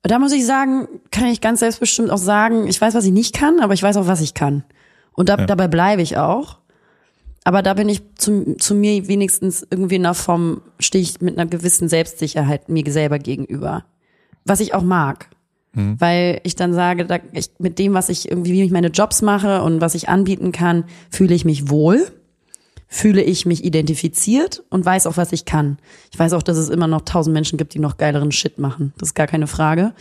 Da muss ich sagen, kann ich ganz selbstbestimmt auch sagen, ich weiß, was ich nicht kann, aber ich weiß auch, was ich kann. Und da, ja. dabei bleibe ich auch. Aber da bin ich zu, zu mir wenigstens irgendwie in einer Form, stehe ich mit einer gewissen Selbstsicherheit mir selber gegenüber. Was ich auch mag. Mhm. Weil ich dann sage, da, ich, mit dem, was ich irgendwie, wie ich meine Jobs mache und was ich anbieten kann, fühle ich mich wohl, fühle ich mich identifiziert und weiß auch, was ich kann. Ich weiß auch, dass es immer noch tausend Menschen gibt, die noch geileren Shit machen. Das ist gar keine Frage.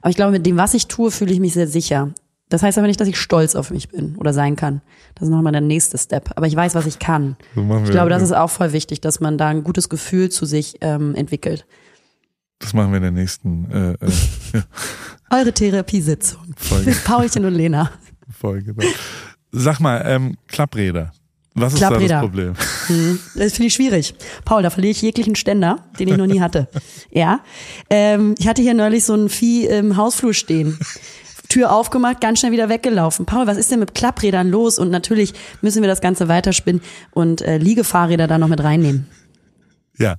Aber ich glaube, mit dem, was ich tue, fühle ich mich sehr sicher. Das heißt aber nicht, dass ich stolz auf mich bin oder sein kann. Das ist nochmal der nächste Step. Aber ich weiß, was ich kann. So ich glaube, das ist auch voll wichtig, dass man da ein gutes Gefühl zu sich ähm, entwickelt. Das machen wir in der nächsten. Äh, äh, ja. Eure Therapiesitzung. Folge. Mit Paulchen und Lena. Folge. Sag mal, ähm, Klappräder. Was ist da das Problem? Hm, das finde ich schwierig. Paul, da verliere ich jeglichen Ständer, den ich noch nie hatte. Ja. Ähm, ich hatte hier neulich so ein Vieh im Hausflur stehen. Tür aufgemacht, ganz schnell wieder weggelaufen. Paul, was ist denn mit Klapprädern los? Und natürlich müssen wir das Ganze weiterspinnen und äh, Liegefahrräder da noch mit reinnehmen. Ja.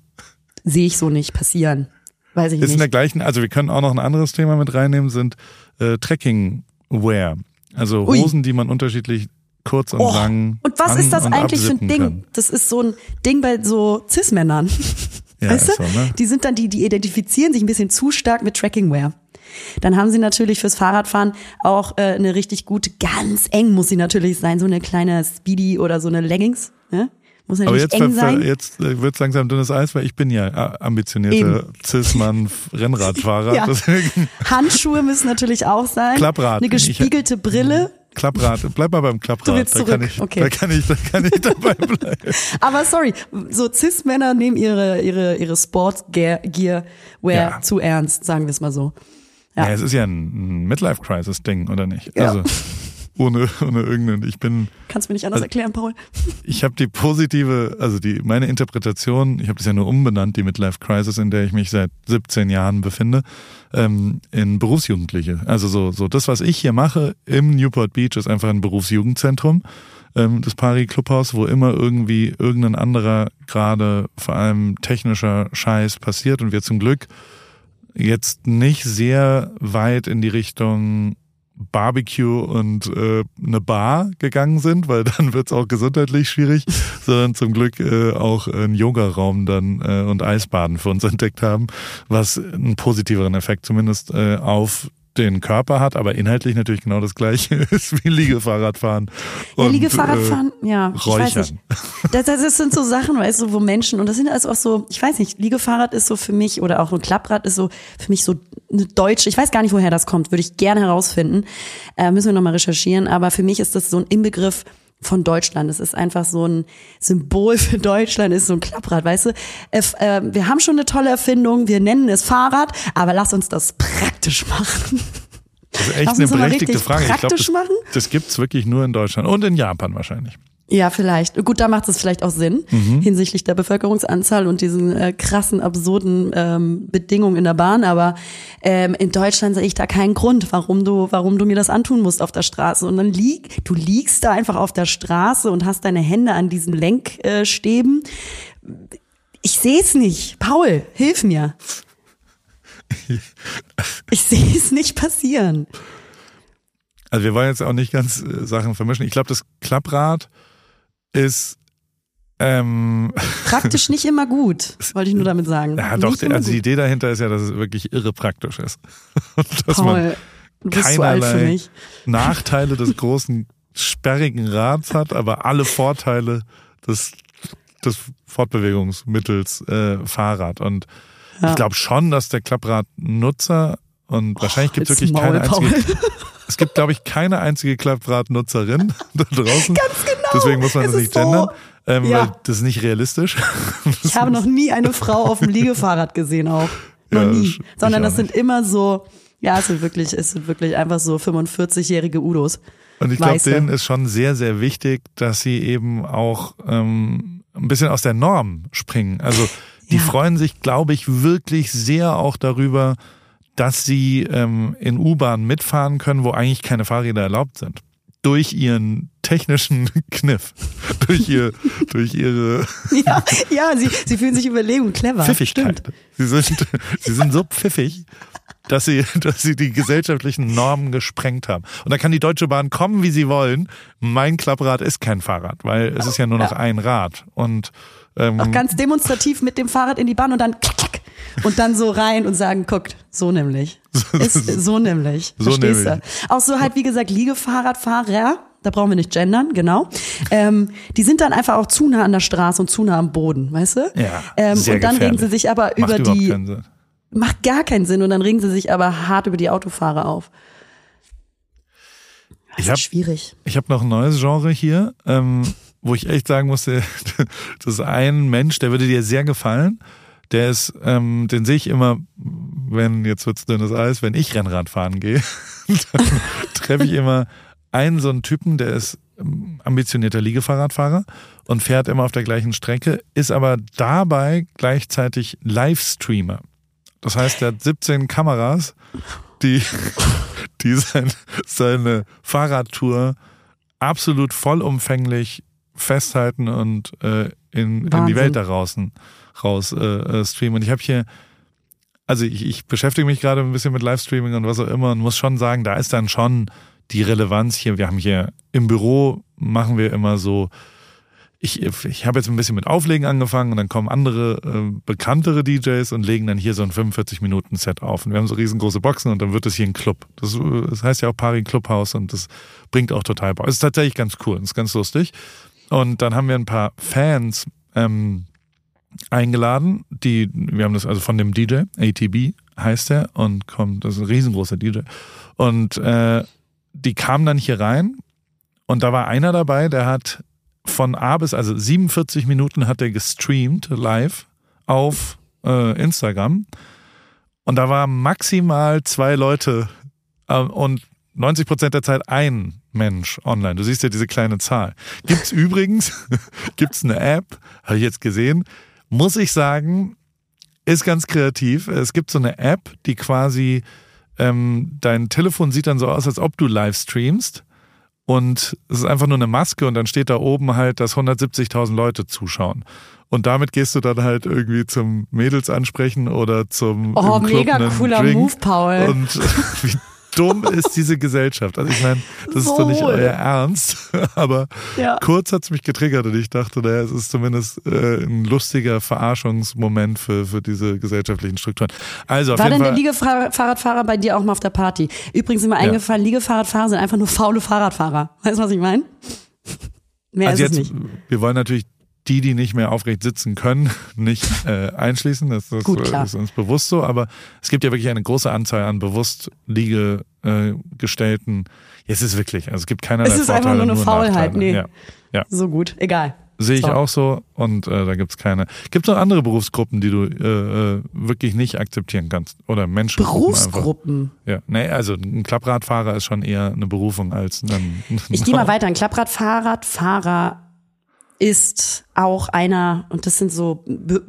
Sehe ich so nicht passieren. Weiß ich ist nicht. in der gleichen, also wir können auch noch ein anderes Thema mit reinnehmen, sind äh, Trekking-Wear. Also Hosen, Ui. die man unterschiedlich kurz und oh, lang. Und was ist das eigentlich für ein Ding? Kann. Das ist so ein Ding bei so Cis-Männern. Ja, weißt du? So, ne? Die sind dann die, die identifizieren sich ein bisschen zu stark mit Trackingwear. Dann haben sie natürlich fürs Fahrradfahren auch äh, eine richtig gute, ganz eng muss sie natürlich sein, so eine kleine Speedy oder so eine Leggings. Ne? Muss natürlich Aber jetzt, eng sein. jetzt äh, wird es langsam dünnes Eis, weil ich bin ja äh, ambitionierter Cis-Mann Rennradfahrer. ja. Handschuhe müssen natürlich auch sein. Klapprad. Eine gespiegelte Brille. Klapprad, bleib mal beim Klapprad. Du willst zurück. Da kann ich, okay. da kann ich, da kann ich dabei bleiben. Aber sorry, so Cis-Männer nehmen ihre, ihre, ihre Sport-Gear-Wear ja. zu ernst, sagen wir es mal so. Ja. ja, es ist ja ein Midlife-Crisis-Ding, oder nicht? Ja. Also ohne, ohne irgendeinen. Ich bin. Kannst du mir nicht anders also, erklären, Paul? Ich habe die positive, also die meine Interpretation. Ich habe das ja nur umbenannt, die Midlife Crisis, in der ich mich seit 17 Jahren befinde, ähm, in Berufsjugendliche. Also so so das, was ich hier mache im Newport Beach, ist einfach ein Berufsjugendzentrum. Ähm, das Pari Clubhaus, wo immer irgendwie irgendein anderer gerade vor allem technischer Scheiß passiert und wir zum Glück jetzt nicht sehr weit in die Richtung Barbecue und äh, eine Bar gegangen sind, weil dann wird's auch gesundheitlich schwierig, sondern zum Glück äh, auch einen Yogaraum dann äh, und Eisbaden für uns entdeckt haben, was einen positiveren Effekt zumindest äh, auf den Körper hat, aber inhaltlich natürlich genau das gleiche ist wie Liegefahrradfahren. Und, ja, Liegefahrradfahren, äh, ja. Nicht. Das, das sind so Sachen, weißt du, wo Menschen, und das sind also auch so, ich weiß nicht, Liegefahrrad ist so für mich oder auch ein Klapprad ist so für mich so eine deutsche, ich weiß gar nicht, woher das kommt, würde ich gerne herausfinden. Äh, müssen wir nochmal recherchieren, aber für mich ist das so ein Inbegriff von Deutschland. Es ist einfach so ein Symbol für Deutschland, ist so ein Klapprad, weißt du? Äh, äh, wir haben schon eine tolle Erfindung, wir nennen es Fahrrad, aber lass uns das praktisch machen. Das ist echt lass eine berechtigte Frage. Ich glaube, das, das gibt's wirklich nur in Deutschland und in Japan wahrscheinlich. Ja, vielleicht. Gut, da macht es vielleicht auch Sinn mhm. hinsichtlich der Bevölkerungsanzahl und diesen äh, krassen, absurden ähm, Bedingungen in der Bahn. Aber ähm, in Deutschland sehe ich da keinen Grund, warum du, warum du mir das antun musst auf der Straße. Und dann lieg, du liegst da einfach auf der Straße und hast deine Hände an diesen Lenkstäben. Ich sehe es nicht. Paul, hilf mir. Ich sehe es nicht passieren. Also wir wollen jetzt auch nicht ganz äh, Sachen vermischen. Ich glaube, das Klapprad ist ähm, praktisch nicht immer gut, wollte ich nur damit sagen. Ja, doch, also die Idee dahinter ist ja, dass es wirklich irre praktisch ist. Und dass Paul, man keinerlei Nachteile des großen sperrigen Rads hat, aber alle Vorteile des, des Fortbewegungsmittels äh, Fahrrad. Und ja. ich glaube schon, dass der Klappradnutzer und wahrscheinlich gibt es wirklich Maul, keine einzige. Es gibt, glaube ich, keine einzige Klapprad-Nutzerin da draußen. Ganz genau. Deswegen muss man es das nicht so, gendern, ähm, ja. weil das ist nicht realistisch. Ich habe noch nie eine Frau auf dem Liegefahrrad gesehen auch. Noch ja, nie. Sondern das sind immer so, ja, es sind wirklich, es sind wirklich einfach so 45-jährige Udos. Und ich glaube, denen ist schon sehr, sehr wichtig, dass sie eben auch ähm, ein bisschen aus der Norm springen. Also die ja. freuen sich, glaube ich, wirklich sehr auch darüber, dass sie ähm, in U-Bahn mitfahren können, wo eigentlich keine Fahrräder erlaubt sind. Durch ihren technischen Kniff. durch, ihr, durch ihre. Ja, ja sie, sie fühlen sich überlegen clever. Pfiffigkeit. Sie sind, sie sind so pfiffig, dass sie, dass sie die gesellschaftlichen Normen gesprengt haben. Und da kann die Deutsche Bahn kommen, wie sie wollen. Mein Klapprad ist kein Fahrrad, weil es ist ja nur noch ein Rad. Und ähm, auch ganz demonstrativ mit dem Fahrrad in die Bahn und dann klack, klack, und dann so rein und sagen, guckt, so nämlich. Ist so nämlich. So Verstehst nämlich. du? Auch so halt, wie gesagt, Liegefahrradfahrer, da brauchen wir nicht gendern, genau. Ähm, die sind dann einfach auch zu nah an der Straße und zu nah am Boden, weißt du? Ja. Ähm, und dann regen sie sich aber Macht über die. Macht gar keinen Sinn und dann regen sie sich aber hart über die Autofahrer auf. Das ich hab, ist schwierig. Ich habe noch ein neues Genre hier, ähm, wo ich echt sagen musste, das ist ein Mensch, der würde dir sehr gefallen der ist, ähm, den sehe ich immer, wenn, jetzt wird's dünnes Eis, wenn ich Rennrad fahren gehe, dann treffe ich immer einen so einen Typen, der ist ähm, ambitionierter Liegefahrradfahrer und fährt immer auf der gleichen Strecke, ist aber dabei gleichzeitig Livestreamer. Das heißt, er hat 17 Kameras, die, die sein, seine Fahrradtour absolut vollumfänglich festhalten und äh, in, in die Welt da draußen raus äh, äh, streamen. Und ich habe hier, also ich, ich beschäftige mich gerade ein bisschen mit Livestreaming und was auch immer und muss schon sagen, da ist dann schon die Relevanz hier. Wir haben hier im Büro machen wir immer so, ich, ich habe jetzt ein bisschen mit Auflegen angefangen und dann kommen andere äh, bekanntere DJs und legen dann hier so ein 45 Minuten Set auf und wir haben so riesengroße Boxen und dann wird es hier ein Club. Das, das heißt ja auch Pari Clubhouse und das bringt auch total Bock. Es ist tatsächlich ganz cool, das ist ganz lustig. Und dann haben wir ein paar Fans, ähm, eingeladen. Die, wir haben das also von dem DJ, ATB heißt er, und kommt, das ist ein riesengroßer DJ. Und äh, die kamen dann hier rein und da war einer dabei, der hat von A bis, also 47 Minuten hat er gestreamt live auf äh, Instagram. Und da waren maximal zwei Leute äh, und 90 Prozent der Zeit ein Mensch online. Du siehst ja diese kleine Zahl. Gibt's übrigens, gibt's eine App, habe ich jetzt gesehen, muss ich sagen, ist ganz kreativ. Es gibt so eine App, die quasi ähm, dein Telefon sieht dann so aus, als ob du live streamst. Und es ist einfach nur eine Maske und dann steht da oben halt, dass 170.000 Leute zuschauen. Und damit gehst du dann halt irgendwie zum Mädels ansprechen oder zum Oh, mega cooler Drink. Move, Paul. Und wie dumm ist diese Gesellschaft? Also ich meine, das so. ist doch nicht euer Ernst, aber ja. kurz hat's mich getriggert und ich dachte, naja, es ist zumindest äh, ein lustiger Verarschungsmoment für, für diese gesellschaftlichen Strukturen. Also auf War jeden denn der Liegefahrradfahrer bei dir auch mal auf der Party? Übrigens sind mir ja. eingefallen, Liegefahrradfahrer sind einfach nur faule Fahrradfahrer. Weißt du, was ich meine? Mehr also ist jetzt, es nicht. Wir wollen natürlich die, die nicht mehr aufrecht sitzen können, nicht äh, einschließen. Das, das Gut, ist uns bewusst so. Aber es gibt ja wirklich eine große Anzahl an bewusst liegegestellten. Äh, es ist wirklich, also es gibt keinerlei Es ist Vorteile, einfach nur eine Faulheit, nee. Ja. ja. So gut, egal. Sehe ich so. auch so und äh, da gibt's keine. Gibt es noch andere Berufsgruppen, die du äh, äh wirklich nicht akzeptieren kannst? Oder Menschen? Berufsgruppen? Ja, nee, also ein Klappradfahrer ist schon eher eine Berufung als ein. ein ich gehe mal weiter. Ein Klappradfahrradfahrer ist auch einer, und das sind so Be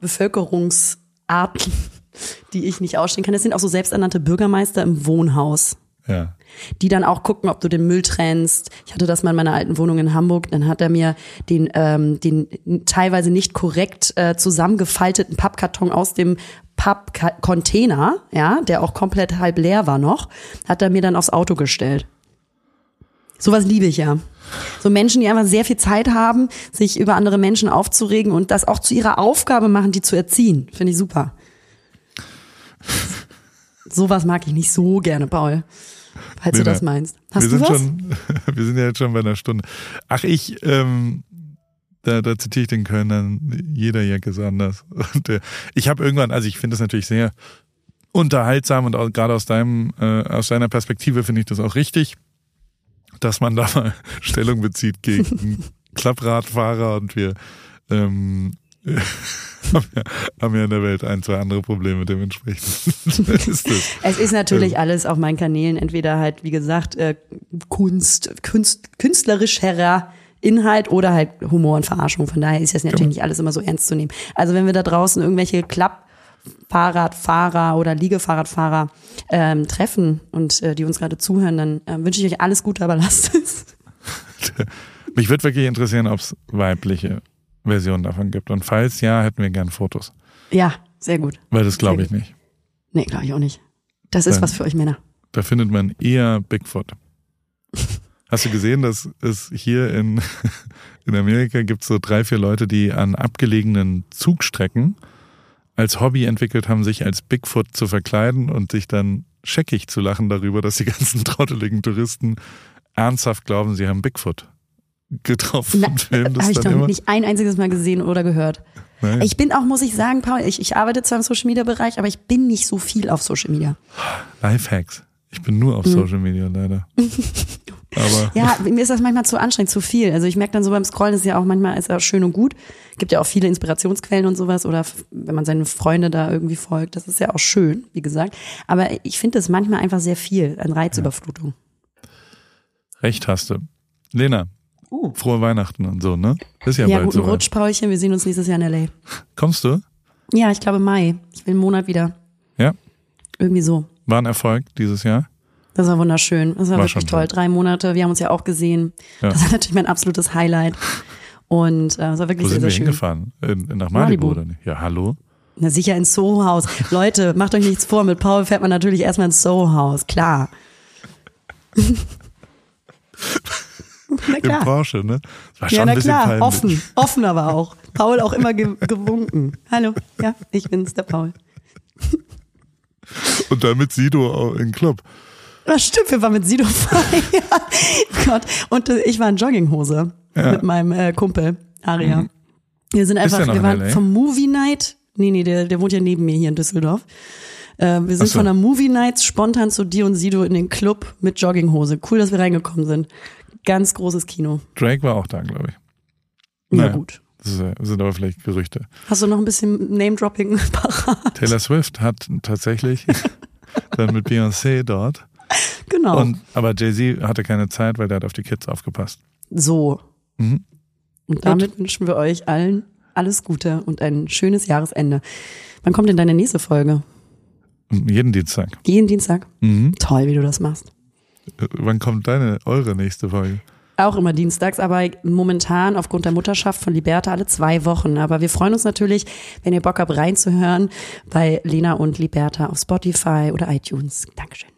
Bevölkerungsarten, die ich nicht ausstehen kann. Das sind auch so selbsternannte Bürgermeister im Wohnhaus. Ja. Die dann auch gucken, ob du den Müll trennst. Ich hatte das mal in meiner alten Wohnung in Hamburg. Dann hat er mir den, ähm, den teilweise nicht korrekt äh, zusammengefalteten Pappkarton aus dem Pappcontainer, ja, der auch komplett halb leer war noch, hat er mir dann aufs Auto gestellt. Sowas liebe ich ja. So Menschen, die einfach sehr viel Zeit haben, sich über andere Menschen aufzuregen und das auch zu ihrer Aufgabe machen, die zu erziehen. Finde ich super. Sowas mag ich nicht so gerne, Paul. Falls nee, du das meinst. Hast wir du sind was? Schon, wir sind ja jetzt schon bei einer Stunde. Ach, ich, ähm, da, da zitiere ich den Kölner, jeder Jack ist anders. Und äh, ich habe irgendwann, also ich finde das natürlich sehr unterhaltsam und gerade aus deinem, äh, aus deiner Perspektive finde ich das auch richtig dass man da mal Stellung bezieht gegen Klappradfahrer und wir ähm, haben, ja, haben ja in der Welt ein, zwei andere Probleme dementsprechend. ist es ist natürlich ähm, alles auf meinen Kanälen entweder halt, wie gesagt, äh, Kunst, Kunst, künstlerisch herer Inhalt oder halt Humor und Verarschung. Von daher ist das natürlich genau. nicht alles immer so ernst zu nehmen. Also wenn wir da draußen irgendwelche Klapp Fahrradfahrer oder Liegefahrradfahrer ähm, treffen und äh, die uns gerade zuhören, dann äh, wünsche ich euch alles Gute, aber lasst es. Mich würde wirklich interessieren, ob es weibliche Versionen davon gibt. Und falls ja, hätten wir gern Fotos. Ja, sehr gut. Weil das glaube ich nicht. Nee, glaube ich auch nicht. Das ist Dann, was für euch Männer. Da findet man eher Bigfoot. Hast du gesehen, dass es hier in, in Amerika gibt so drei, vier Leute, die an abgelegenen Zugstrecken als Hobby entwickelt haben, sich als Bigfoot zu verkleiden und sich dann scheckig zu lachen darüber, dass die ganzen trotteligen Touristen ernsthaft glauben, sie haben Bigfoot getroffen. Na, Habe ich noch nicht ein einziges Mal gesehen oder gehört. Naja. Ich bin auch, muss ich sagen, Paul, ich, ich arbeite zwar im Social Media Bereich, aber ich bin nicht so viel auf Social Media. Lifehacks. Ich bin nur auf mhm. Social Media leider. Aber ja, mir ist das manchmal zu anstrengend, zu viel. Also ich merke dann so beim Scrollen ist ja auch manchmal ist ja schön und gut. Gibt ja auch viele Inspirationsquellen und sowas oder wenn man seine Freunde da irgendwie folgt, das ist ja auch schön, wie gesagt. Aber ich finde das manchmal einfach sehr viel an Reizüberflutung. Ja. Recht hast du. Lena, uh. frohe Weihnachten und so, ne? Ist ja, ja bald guten so Rutsch, Paulchen. Wir sehen uns nächstes Jahr in L.A. Kommst du? Ja, ich glaube Mai. Ich will einen Monat wieder. Ja? Irgendwie so. War ein Erfolg dieses Jahr? Das war wunderschön. Das war, war wirklich toll. toll. Drei Monate. Wir haben uns ja auch gesehen. Ja. Das war natürlich mein absolutes Highlight. Und äh, das war wirklich Wo sehr, sind sehr wir schön. hingefahren? In, in nach Malibu, Malibu, oder nicht? Ja, hallo? Na sicher ins Soho-Haus. Leute, macht euch nichts vor. Mit Paul fährt man natürlich erstmal ins Soho-Haus. Klar. na klar. Im Porsche, ne? Das war schon ja, na ein klar. Peinlich. Offen. Offen aber auch. Paul auch immer ge gewunken. Hallo. Ja, ich bin's, der Paul. Und damit Sido in Club. Das stimmt, wir waren mit Sido feiern. Gott. Und äh, ich war in Jogginghose ja. mit meinem äh, Kumpel Aria. Mhm. Wir sind einfach, wir waren LA? vom Movie Night. Nee, nee, der, der wohnt ja neben mir hier in Düsseldorf. Äh, wir sind so. von der Movie Night spontan zu dir und Sido in den Club mit Jogginghose. Cool, dass wir reingekommen sind. Ganz großes Kino. Drake war auch da, glaube ich. Na naja, gut. Das sind aber vielleicht Gerüchte. Hast du noch ein bisschen Name-Dropping parat? Taylor Swift hat tatsächlich dann mit Beyoncé dort Genau. Und, aber Jay-Z hatte keine Zeit, weil der hat auf die Kids aufgepasst. So. Mhm. Und damit Gut. wünschen wir euch allen alles Gute und ein schönes Jahresende. Wann kommt denn deine nächste Folge? Jeden Dienstag. Jeden Dienstag? Mhm. Toll, wie du das machst. Äh, wann kommt deine, eure nächste Folge? Auch immer dienstags, aber momentan aufgrund der Mutterschaft von Liberta alle zwei Wochen. Aber wir freuen uns natürlich, wenn ihr Bock habt reinzuhören bei Lena und Liberta auf Spotify oder iTunes. Dankeschön.